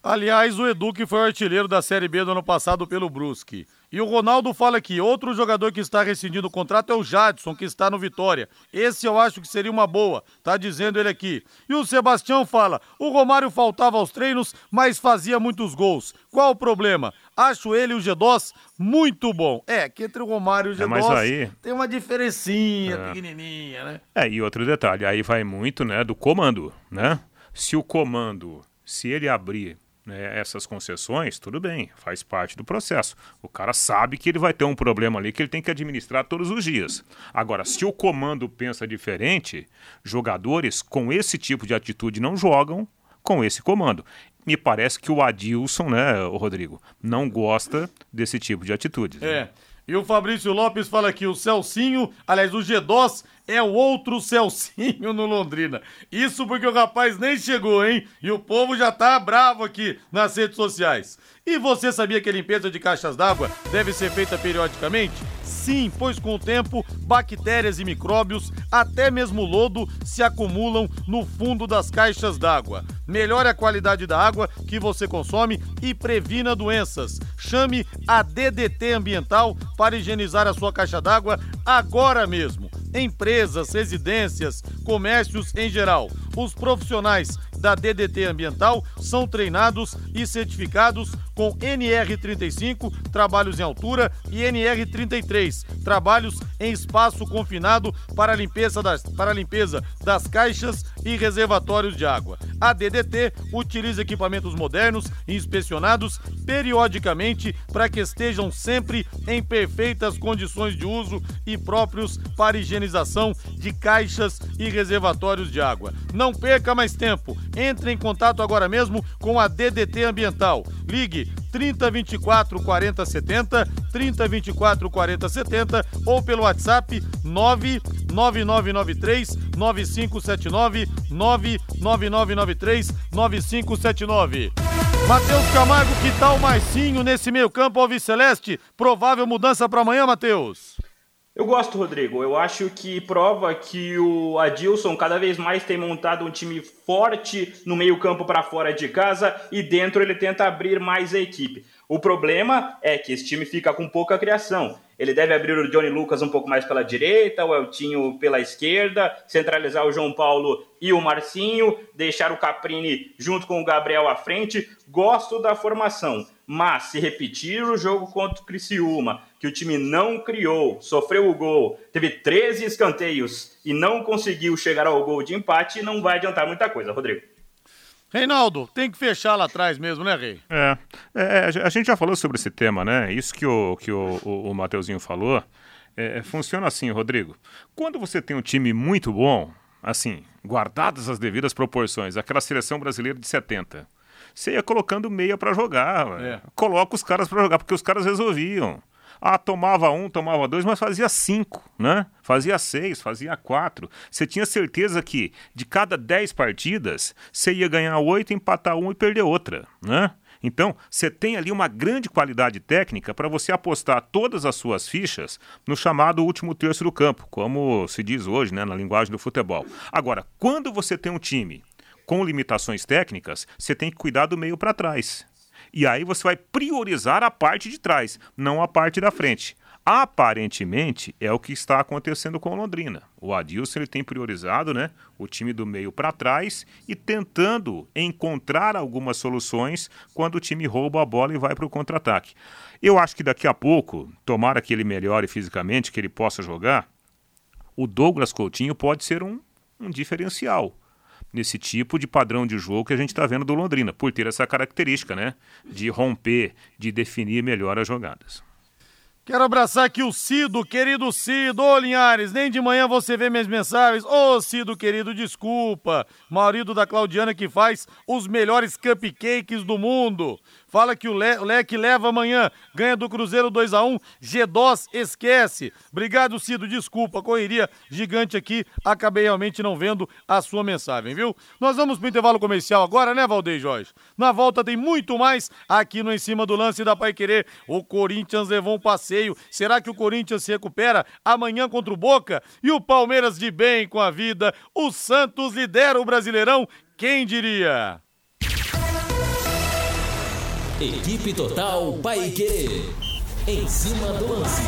Aliás, o Edu que foi o artilheiro da Série B do ano passado pelo Brusque. E o Ronaldo fala que outro jogador que está rescindindo o contrato é o Jadson, que está no Vitória. Esse eu acho que seria uma boa, tá dizendo ele aqui. E o Sebastião fala: o Romário faltava aos treinos, mas fazia muitos gols. Qual o problema? Acho ele e o G2 muito bom. É, que entre o Romário e o G2 É, aí- tem uma diferencinha É. pequenininha, né? É, e outro detalhe, aí vai muito, né, do comando, né? Se o comando, se ele abrir né, essas concessões, tudo bem, faz parte do processo. O cara sabe que ele vai ter um problema ali que ele tem que administrar todos os dias. Agora, se o comando pensa diferente, jogadores com esse tipo de atitude não jogam com esse comando. Me parece que o Adilson, né, o Rodrigo, não gosta desse tipo de atitude. né? É. E o Fabrício Lopes fala que o Celcinho, aliás, o G2 é o outro Celcinho no Londrina. Isso porque o rapaz nem chegou, hein? E o povo já tá bravo aqui nas redes sociais. E você sabia que a limpeza de caixas d'água deve ser feita periodicamente? Sim, pois com o tempo, bactérias e micróbios, até mesmo lodo, se acumulam no fundo das caixas d'água. Melhore a qualidade da água que você consome e previna doenças. Chame a DDT Ambiental para higienizar a sua caixa d'água agora mesmo. Empresas, residências, comércios em geral. Os profissionais da DDT Ambiental são treinados e certificados com NR35, trabalhos em altura, e NR33, trabalhos em espaço confinado para a limpeza das, para limpeza das caixas e reservatórios de água. A DDT utiliza equipamentos modernos e inspecionados periodicamente para que estejam sempre em perfeitas condições de uso e próprios para higienização de caixas e reservatórios de água. Não perca mais tempo. Entre em contato agora mesmo com a DDT Ambiental. Ligue 3024 4070, 3024 4070 ou pelo WhatsApp 99993 9579, 99993 9579. Matheus Camargo, que tal mais Marcinho nesse meio-campo Alviceleste? Provável mudança para amanhã, Matheus? Eu gosto, Rodrigo. Eu acho que prova que o Adilson cada vez mais tem montado um time forte no meio-campo para fora de casa e dentro ele tenta abrir mais a equipe. O problema é que esse time fica com pouca criação. Ele deve abrir o Johnny Lucas um pouco mais pela direita, o Eltinho pela esquerda, centralizar o João Paulo e o Marcinho, deixar o Caprini junto com o Gabriel à frente. Gosto da formação, mas se repetir o jogo contra o Criciúma, que o time não criou, sofreu o gol, teve 13 escanteios e não conseguiu chegar ao gol de empate, não vai adiantar muita coisa, Rodrigo. Reinaldo, tem que fechar lá atrás mesmo, né, Rei? É, é, a gente já falou sobre esse tema, né? Isso que o, que o, o, o Mateuzinho falou, é, funciona assim, Rodrigo. Quando você tem um time muito bom, assim, guardadas as devidas proporções, aquela seleção brasileira de 70, você ia colocando meia para jogar, é. coloca os caras para jogar, porque os caras resolviam. Ah, tomava um, tomava dois, mas fazia cinco, né? Fazia seis, fazia quatro. Você tinha certeza que de cada dez partidas, você ia ganhar oito, empatar um e perder outra, né? Então, você tem ali uma grande qualidade técnica para você apostar todas as suas fichas no chamado último terço do campo, como se diz hoje, né, na linguagem do futebol. Agora, quando você tem um time com limitações técnicas, você tem que cuidar do meio para trás. E aí você vai priorizar a parte de trás, não a parte da frente. Aparentemente é o que está acontecendo com o Londrina. O Adilson ele tem priorizado né, o time do meio para trás e tentando encontrar algumas soluções quando o time rouba a bola e vai para o contra-ataque. Eu acho que daqui a pouco, tomara que ele melhore fisicamente, que ele possa jogar, o Douglas Coutinho pode ser um, um diferencial nesse tipo de padrão de jogo que a gente está vendo do Londrina, por ter essa característica, né? De romper, de definir melhor as jogadas. Quero abraçar aqui o Cido, querido Cido. Ô, Linhares, nem de manhã você vê minhas mensagens. Ô, Cido, querido, desculpa. Marido da Claudiana que faz os melhores cupcakes do mundo. Fala que o, Le, o Leque leva amanhã, ganha do Cruzeiro 2 a 1 G2 esquece. Obrigado, Cido, desculpa, correria gigante aqui, acabei realmente não vendo a sua mensagem, viu? Nós vamos pro intervalo comercial agora, né, Valdeir Jorge? Na volta tem muito mais aqui no Em Cima do Lance da Pai Querer. O Corinthians levou um passeio. Será que o Corinthians se recupera amanhã contra o Boca? E o Palmeiras de bem com a vida? O Santos lidera o Brasileirão? Quem diria? Equipe Total Paique. Em cima do lance.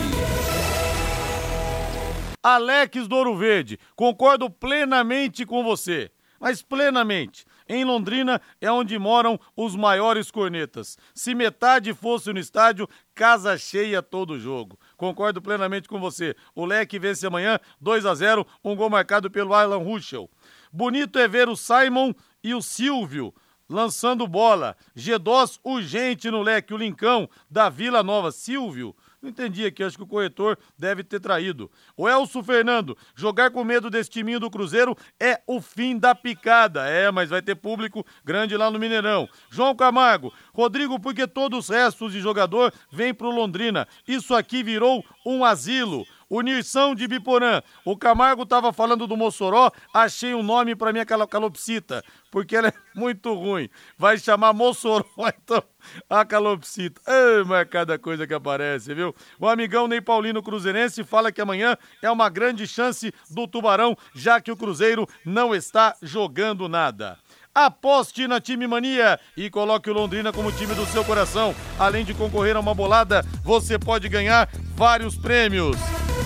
Alex do Ouro Verde, concordo plenamente com você. Mas plenamente. Em Londrina é onde moram os maiores cornetas. Se metade fosse no estádio, casa cheia todo jogo. Concordo plenamente com você. O Leque vence amanhã 2 a 0, um gol marcado pelo Alan Ruschel. Bonito é ver o Simon e o Silvio lançando bola. G2 urgente no leque. O Lincão da Vila Nova. Silvio. Não entendi aqui, acho que o corretor deve ter traído. O Elso Fernando, jogar com medo desse timinho do Cruzeiro é o fim da picada. É, mas vai ter público grande lá no Mineirão. João Camargo, Rodrigo, porque todos os restos de jogador vêm pro Londrina. Isso aqui virou um asilo. O Nirção de Biporã. O Camargo tava falando do Mossoró, achei um nome para minha calopsita, porque ela é muito ruim. Vai chamar Mossoró, então, a calopsita. Ai, mas é cada coisa que aparece, viu? O amigão Ney Paulino Cruzeirense fala que amanhã é uma grande chance do Tubarão, já que o Cruzeiro não está jogando nada. Aposte na Time Mania e coloque o Londrina como time do seu coração. Além de concorrer a uma bolada, você pode ganhar vários prêmios.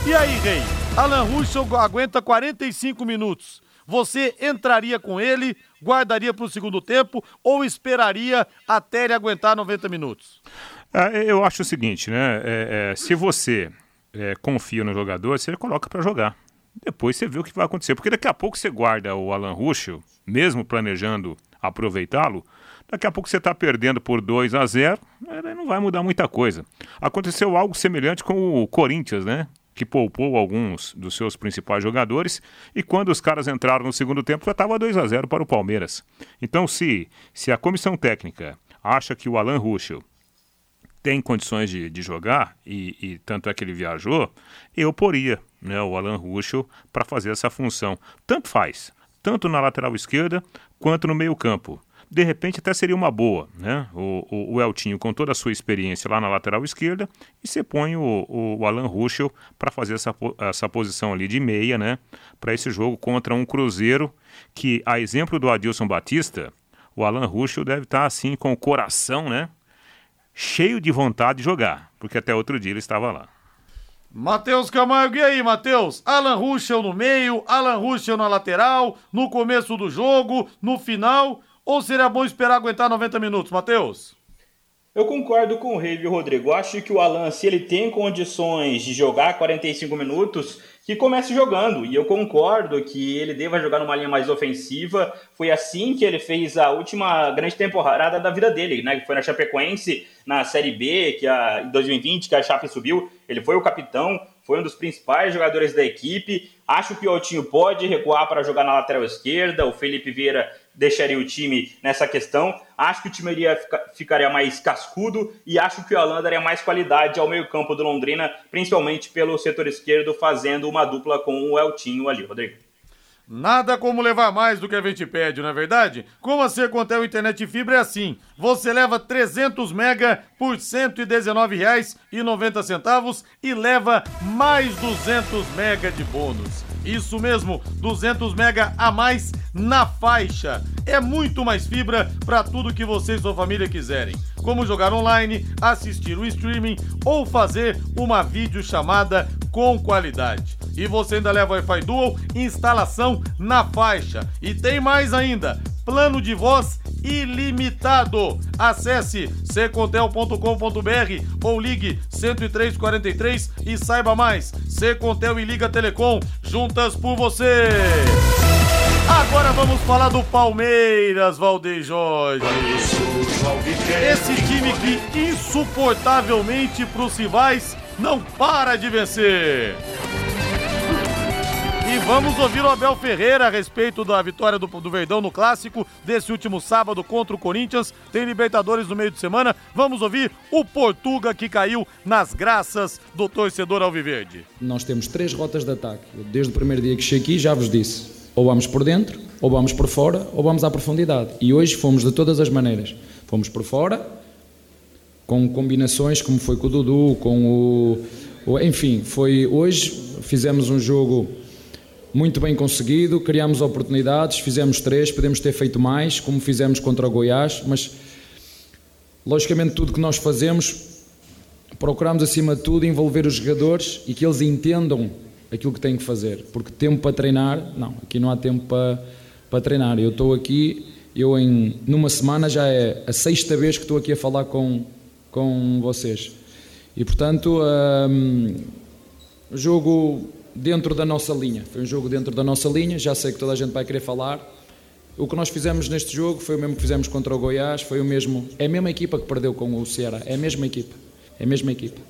E aí, Rei? Alan Russell aguenta 45 minutos. você entraria com ele, guardaria para o segundo tempo ou esperaria até ele aguentar 90 minutos? É, eu acho o seguinte, né? É, é, se você é, confia no jogador, você coloca para jogar. Depois você vê o que vai acontecer. Porque daqui a pouco você guarda o Alan Ruschel, mesmo planejando aproveitá-lo, daqui a pouco você está perdendo por 2 a 0 não vai mudar muita coisa. Aconteceu algo semelhante com o Corinthians, né? Que poupou alguns dos seus principais jogadores e quando os caras entraram no segundo tempo já estava 2 a 0 para o Palmeiras. Então, se, se a comissão técnica acha que o Alan Ruschel tem condições de, de jogar, e, e, tanto é que ele viajou, eu poria né, o Alan Ruschel para fazer essa função. Tanto faz, tanto na lateral esquerda quanto no meio campo. De repente até seria uma boa, né? O, o, o Eltinho com toda a sua experiência lá na lateral esquerda e você põe o, o Alan Ruschel para fazer essa, essa posição ali de meia, né? Para esse jogo contra um Cruzeiro que, a exemplo do Adilson Batista, o Alan Ruschel deve estar tá, assim com o coração, né? cheio de vontade de jogar, porque até outro dia ele estava lá. Matheus Camargo, e aí, Matheus? Alan Ruschel no meio, Alan Ruschel na lateral, no começo do jogo, no final, ou seria bom esperar aguentar 90 minutos, Matheus? Eu concordo com o Rei, viu, Rodrigo? Acho que o Alan, se ele tem condições de jogar 45 minutos, que comece jogando. E eu concordo que ele deva jogar numa linha mais ofensiva. Foi assim que ele fez a última grande temporada da vida dele, né? Que foi na Chapecoense, na Série B, que a, em 2020, que a Chape subiu. Ele foi o capitão, foi um dos principais jogadores da equipe. Acho que o Altinho pode recuar para jogar na lateral esquerda. O Felipe Vieira deixaria o time nessa questão. Acho que o time iria, ficaria mais cascudo e acho que o Alan daria mais qualidade ao meio-campo do Londrina, principalmente pelo setor esquerdo, fazendo uma dupla com o Eltinho ali, Rodrigo. Nada como levar mais do que a gente pede, não é verdade? Como a Secontel Internet Fibra é assim. Você leva 300 mega por R$ 119,90 e leva mais 200 mega de bônus. Isso mesmo, 200 mega a mais na faixa. É muito mais fibra para tudo que você e sua família quiserem, como jogar online, assistir o streaming ou fazer uma videochamada com qualidade. E você ainda leva Wi-Fi Dual, instalação na faixa. E tem mais ainda, plano de voz ilimitado. Acesse secontel.com.br ou ligue 10343 e saiba mais. Secontel e Liga Telecom, juntas por você. Agora vamos falar do Palmeiras, Valdeir Jorge. Esse time que insuportavelmente para os rivais não para de vencer. E vamos ouvir o Abel Ferreira a respeito da vitória do, do Verdão no clássico desse último sábado contra o Corinthians. Tem Libertadores no meio de semana. Vamos ouvir o Portuga que caiu nas graças do torcedor Alviverde. Nós temos três rotas de ataque. Desde o primeiro dia que cheguei aqui já vos disse. Ou vamos por dentro, ou vamos por fora, ou vamos à profundidade. E hoje fomos de todas as maneiras. Fomos por fora, com combinações como foi com o Dudu, com o. Enfim, foi hoje fizemos um jogo muito bem conseguido, criámos oportunidades, fizemos três, podemos ter feito mais, como fizemos contra o Goiás, mas logicamente tudo que nós fazemos procuramos acima de tudo envolver os jogadores e que eles entendam aquilo que têm que fazer, porque tempo para treinar, não, aqui não há tempo para, para treinar. Eu estou aqui, eu em numa semana já é a sexta vez que estou aqui a falar com, com vocês. E portanto, um, jogo dentro da nossa linha. Foi um jogo dentro da nossa linha, já sei que toda a gente vai querer falar. O que nós fizemos neste jogo foi o mesmo que fizemos contra o Goiás, foi o mesmo. É a mesma equipa que perdeu com o Ceará, é a mesma equipa. É a mesma equipa.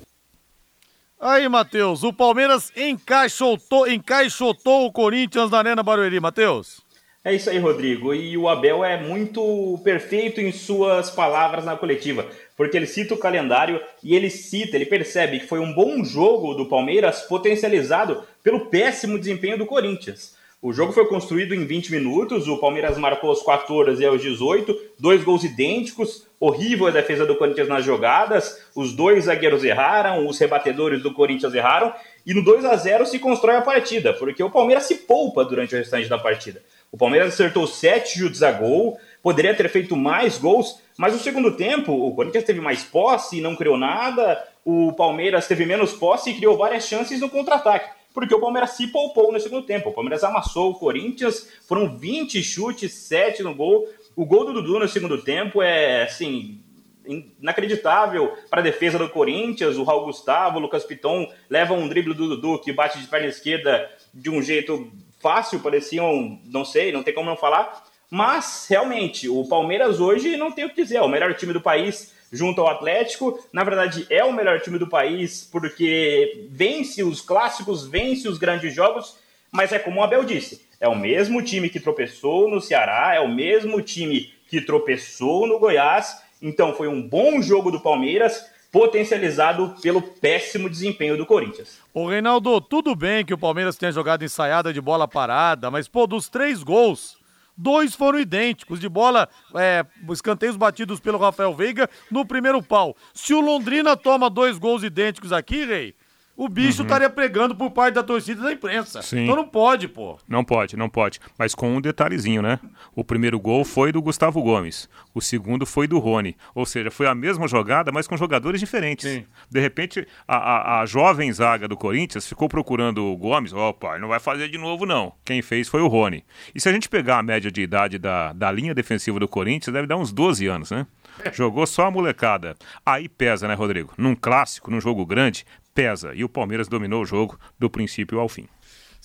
Aí, Matheus, o Palmeiras encaixotou, encaixotou o Corinthians na Arena Barueri, Matheus. É isso aí, Rodrigo. E o Abel é muito perfeito em suas palavras na coletiva porque ele cita o calendário e ele cita, ele percebe que foi um bom jogo do Palmeiras potencializado pelo péssimo desempenho do Corinthians. O jogo foi construído em 20 minutos, o Palmeiras marcou aos 14 e aos 18, dois gols idênticos, horrível a defesa do Corinthians nas jogadas, os dois zagueiros erraram, os rebatedores do Corinthians erraram, e no 2 a 0 se constrói a partida, porque o Palmeiras se poupa durante o restante da partida. O Palmeiras acertou sete chutes a gol, poderia ter feito mais gols, mas no segundo tempo, o Corinthians teve mais posse e não criou nada, o Palmeiras teve menos posse e criou várias chances no contra-ataque. porque o Palmeiras se poupou no segundo tempo. O Palmeiras amassou o Corinthians, foram 20 chutes, 7 no gol. O gol do Dudu no segundo tempo é, assim, inacreditável para a defesa do Corinthians. O Raul Gustavo, o Lucas Piton leva um drible do Dudu que bate de perna esquerda de um jeito fácil, pareciam, não sei, não tem como não falar. Mas, realmente, o Palmeiras hoje não tem o que dizer, é o melhor time do país junto ao Atlético. Na verdade, é o melhor time do país porque vence os clássicos, vence os grandes jogos, mas é como o Abel disse, é o mesmo time que tropeçou no Ceará, é o mesmo time que tropeçou no Goiás. Então, foi um bom jogo do Palmeiras, potencializado pelo péssimo desempenho do Corinthians. Ô Reinaldo, tudo bem que o Palmeiras tenha jogado ensaiada de bola parada, mas pô, dos três gols, dois foram idênticos, de bola, é, escanteios batidos pelo Rafael Veiga no primeiro pau. Se o Londrina toma dois gols idênticos aqui, Rei, o bicho Uhum. estaria pregando por parte da torcida e da imprensa. Sim. Então não pode, pô. Não pode, não pode. Mas com um detalhezinho, né? O primeiro gol foi do Gustavo Gomes. O segundo foi do Rony. Ou seja, foi a mesma jogada, mas com jogadores diferentes. De repente, a, a- a jovem zaga do Corinthians ficou procurando o Gomes. Opa, não vai fazer de novo, não. Quem fez foi o Rony. E se a gente pegar a média de idade da, da linha defensiva do Corinthians, deve dar uns 12 anos, né? Jogou só a molecada. Aí pesa, né, Rodrigo? Num clássico, num jogo grande, pesa. E o Palmeiras dominou o jogo do princípio ao fim.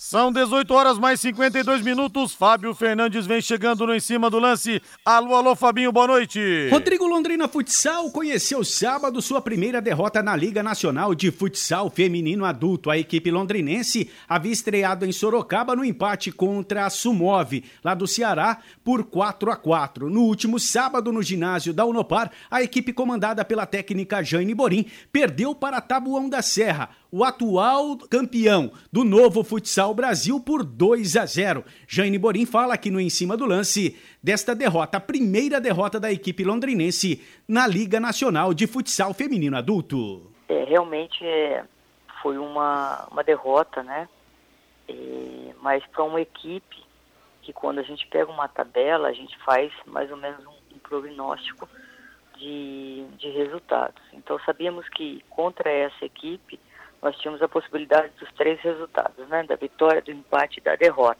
São 18 horas mais 52 minutos. Fábio Fernandes vem chegando no em cima do lance. Alô, alô, Fabinho, boa noite. Rodrigo Londrina Futsal conheceu sábado sua primeira derrota na Liga Nacional de Futsal Feminino Adulto. A equipe londrinense havia estreado em Sorocaba no empate contra a Sumove, lá do Ceará, por 4 a 4. No último sábado, no ginásio da Unopar, a equipe comandada pela técnica Jane Borim perdeu para Tabuão da Serra, o atual campeão do novo Futsal Brasil por 2 a 0. Jane Borim fala aqui no Em Cima do Lance desta derrota, a primeira derrota da equipe londrinense na Liga Nacional de Futsal Feminino Adulto. É, realmente é, foi uma, uma derrota, né? É, mas para uma equipe que quando a gente pega uma tabela, a gente faz mais ou menos um, um prognóstico de, de resultados. Então sabíamos que contra essa equipe nós tínhamos a possibilidade dos três resultados, né? Da vitória, do empate e da derrota.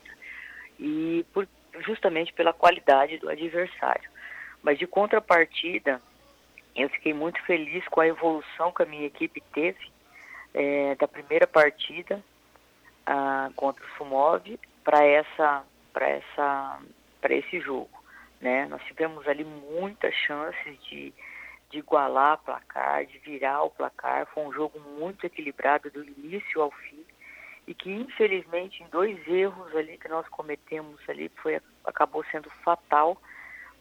E por, justamente pela qualidade do adversário. Mas de contrapartida, eu fiquei muito feliz com a evolução que a minha equipe teve eh, da primeira partida ah, contra o Sumov para essa para essa para esse jogo, né? Nós tivemos ali muitas chances de de igualar placar, de virar o placar. Foi um jogo muito equilibrado do início ao fim e que infelizmente em dois erros ali que nós cometemos ali foi acabou sendo fatal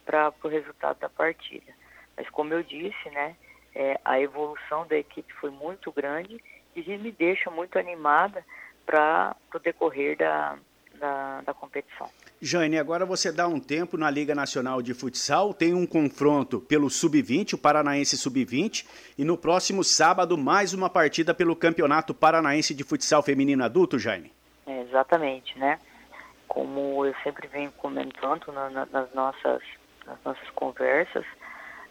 para o resultado da partida. Mas como eu disse, né, é, a evolução da equipe foi muito grande e me deixa muito animada para o decorrer da, da, da competição. Jane, agora você dá um tempo na Liga Nacional de Futsal, tem um confronto pelo Sub-20, o Paranaense Sub-20, e no próximo sábado mais uma partida pelo Campeonato Paranaense de Futsal Feminino Adulto, Jane. É, exatamente, né? Como eu sempre venho comentando na, na, nas, nossas, nas nossas conversas,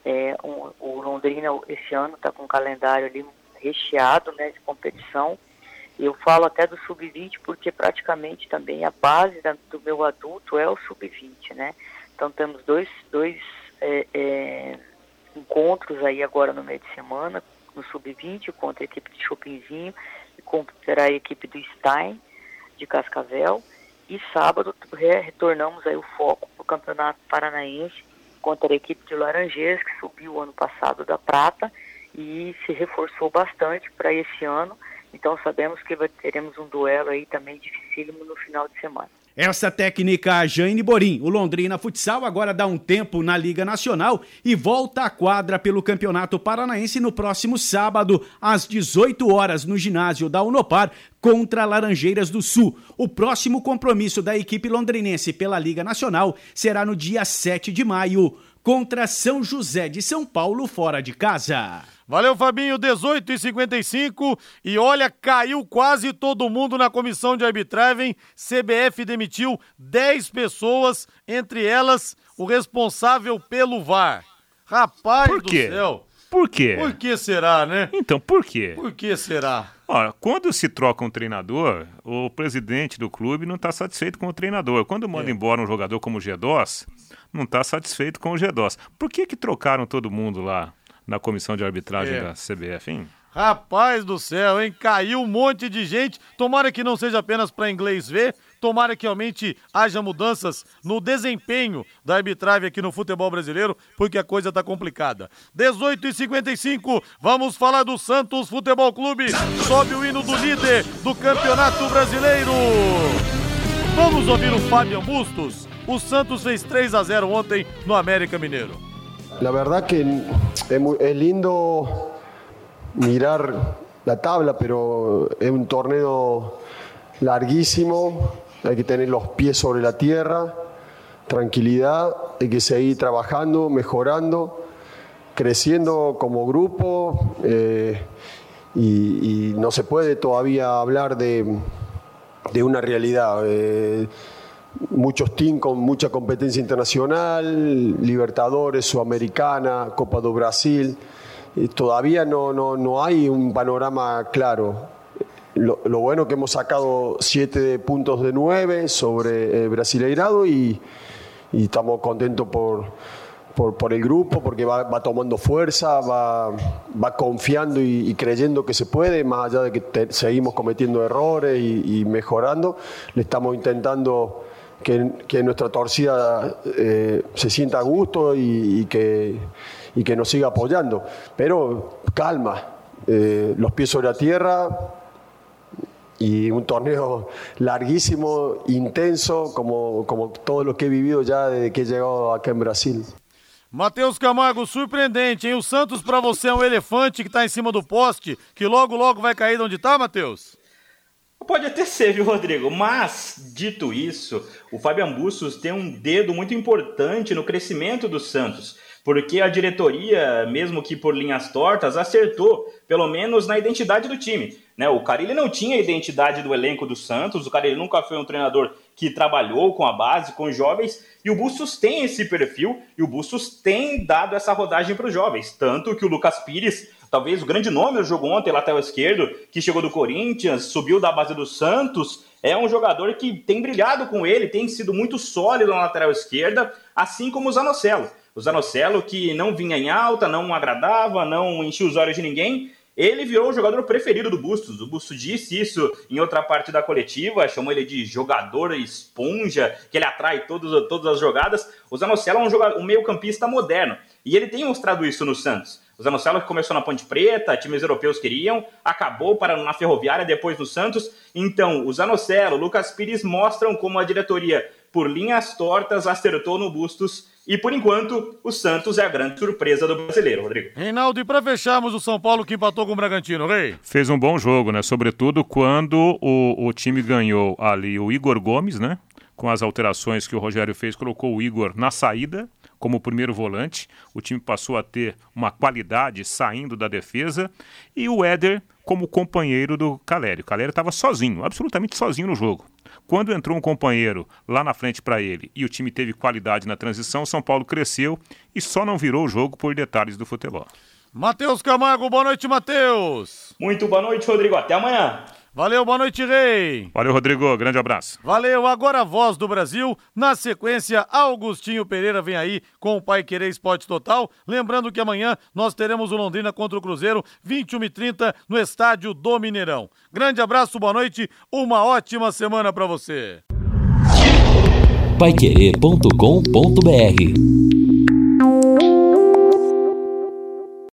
é, um, o Londrina esse ano está com um calendário ali recheado né, de competição. Eu falo até do sub-20 porque praticamente também a base da, do meu adulto é o sub-20, né? Então temos dois, dois é, é, encontros aí agora no meio de semana, no sub-20 contra a equipe de Chopinzinho e contra a equipe do Stein de Cascavel. E sábado re, retornamos aí o foco para o Campeonato Paranaense contra a equipe de Laranjeiras, que subiu ano passado da prata e se reforçou bastante para esse ano. Então sabemos que teremos um duelo aí também dificílimo no final de semana. Essa técnica Jane Borim, o Londrina Futsal agora dá um tempo na Liga Nacional e volta à quadra pelo Campeonato Paranaense no próximo sábado, às 18 horas, no ginásio da Unopar, contra Laranjeiras do Sul. O próximo compromisso da equipe londrinense pela Liga Nacional será no dia 7 de maio, contra São José de São Paulo, fora de casa. Valeu, Fabinho, 18 e 55 e olha, caiu quase todo mundo na comissão de arbitragem. CBF demitiu 10 pessoas, entre elas o responsável pelo VAR. Rapaz Por quê? do céu. Por quê? Por que será, né? Então, por quê? Por que será? Olha, quando se troca um treinador, o presidente do clube não está satisfeito com o treinador. Quando manda é. embora um jogador como o G2, não está satisfeito com o G2. Por que que trocaram todo mundo lá na comissão de arbitragem é. da CBF, hein? Rapaz do céu, hein? Caiu um monte de gente. Tomara que não seja apenas para inglês ver. Tomara que realmente haja mudanças no desempenho da arbitragem aqui no futebol brasileiro, porque a coisa tá complicada. 18 e 55 vamos falar do Santos Futebol Clube. Sobe o hino do líder do Campeonato Brasileiro. Vamos ouvir o Fábio Bustos. O Santos fez 3 a 0 ontem no América Mineiro. La verdad que é lindo mirar la tabla, pero es un torneo larguísimo, hay que tener los pies sobre la tierra, tranquilidad, hay que seguir trabajando, mejorando, creciendo como grupo eh, y, no se puede todavía hablar de, una realidad. Eh, muchos teams con mucha competencia internacional, Libertadores, Sudamericana, Copa do Brasil todavía no, no, no, hay un panorama claro. Lo, bueno que hemos sacado siete puntos de nueve sobre el Brasileirado y, y estamos contentos por, por, el grupo porque va, tomando fuerza, va, va confiando y, creyendo que se puede, más allá de que seguimos cometiendo errores y, mejorando, le estamos intentando que, que nuestra torcida eh, se sienta a gusto y que y que nos siga apoyando. Pero calma, eh, los pies sobre la tierra y un torneo larguísimo, intenso, como, como todo lo que he vivido ya desde que he llegado acá en Brasil. Matheus Camargo, surpreendente, hein? O Santos para você é um elefante que está em cima do poste, que logo, logo vai cair de onde está, Matheus? Pode até ser, viu, Rodrigo? Mas, dito isso, o Fabian Bustos tem um dedo muito importante no crescimento do Santos porque a diretoria, mesmo que por linhas tortas, acertou, pelo menos na identidade do time. Né? O Carilli não tinha a identidade do elenco do Santos, o Carilli nunca foi um treinador que trabalhou com a base, com os jovens, e o Bustos tem esse perfil, e o Bustos tem dado essa rodagem para os jovens. Tanto que o Lucas Pires, talvez o grande nome do jogo ontem, lateral esquerdo, que chegou do Corinthians, subiu da base do Santos, é um jogador que tem brilhado com ele, tem sido muito sólido na lateral esquerda, assim como o Zanocelo. O Zanocelo, que não vinha em alta, não agradava, não enchia os olhos de ninguém, ele virou o jogador preferido do Bustos. O Bustos disse isso em outra parte da coletiva, chamou ele de jogador esponja, que ele atrai todos, todas as jogadas. O Zanocelo é um, um meio-campista moderno e ele tem mostrado isso no Santos. O Zanocelo que começou na Ponte Preta, times europeus queriam, acabou para na Ferroviária, depois no Santos. Então, o Zanocelo, o Lucas Pires mostram como a diretoria, por linhas tortas, acertou no Bustos e por enquanto, o Santos é a grande surpresa do brasileiro, Rodrigo. Reinaldo, e para fecharmos o São Paulo que empatou com o Bragantino, Rei? Fez um bom jogo, né? Sobretudo quando o, o time ganhou ali o Igor Gomes, né? Com as alterações que o Rogério fez, colocou o Igor na saída como primeiro volante. O time passou a ter uma qualidade saindo da defesa. E o Éder como companheiro do Calério. O Calério estava sozinho, absolutamente sozinho no jogo. Quando entrou um companheiro lá na frente para ele e o time teve qualidade na transição, São Paulo cresceu e só não virou o jogo por detalhes do futebol. Matheus Camargo, boa noite, Matheus. Muito boa noite, Rodrigo. Até amanhã. Valeu, boa noite, Rei. Valeu, Rodrigo. Grande abraço. Valeu, agora a voz do Brasil. Na sequência, Augustinho Pereira vem aí com o Pai Querer Esporte Total. Lembrando que amanhã nós teremos o Londrina contra o Cruzeiro, 21 h 30 no estádio do Mineirão. Grande abraço, boa noite, uma ótima semana para você. Paiquerê.com.br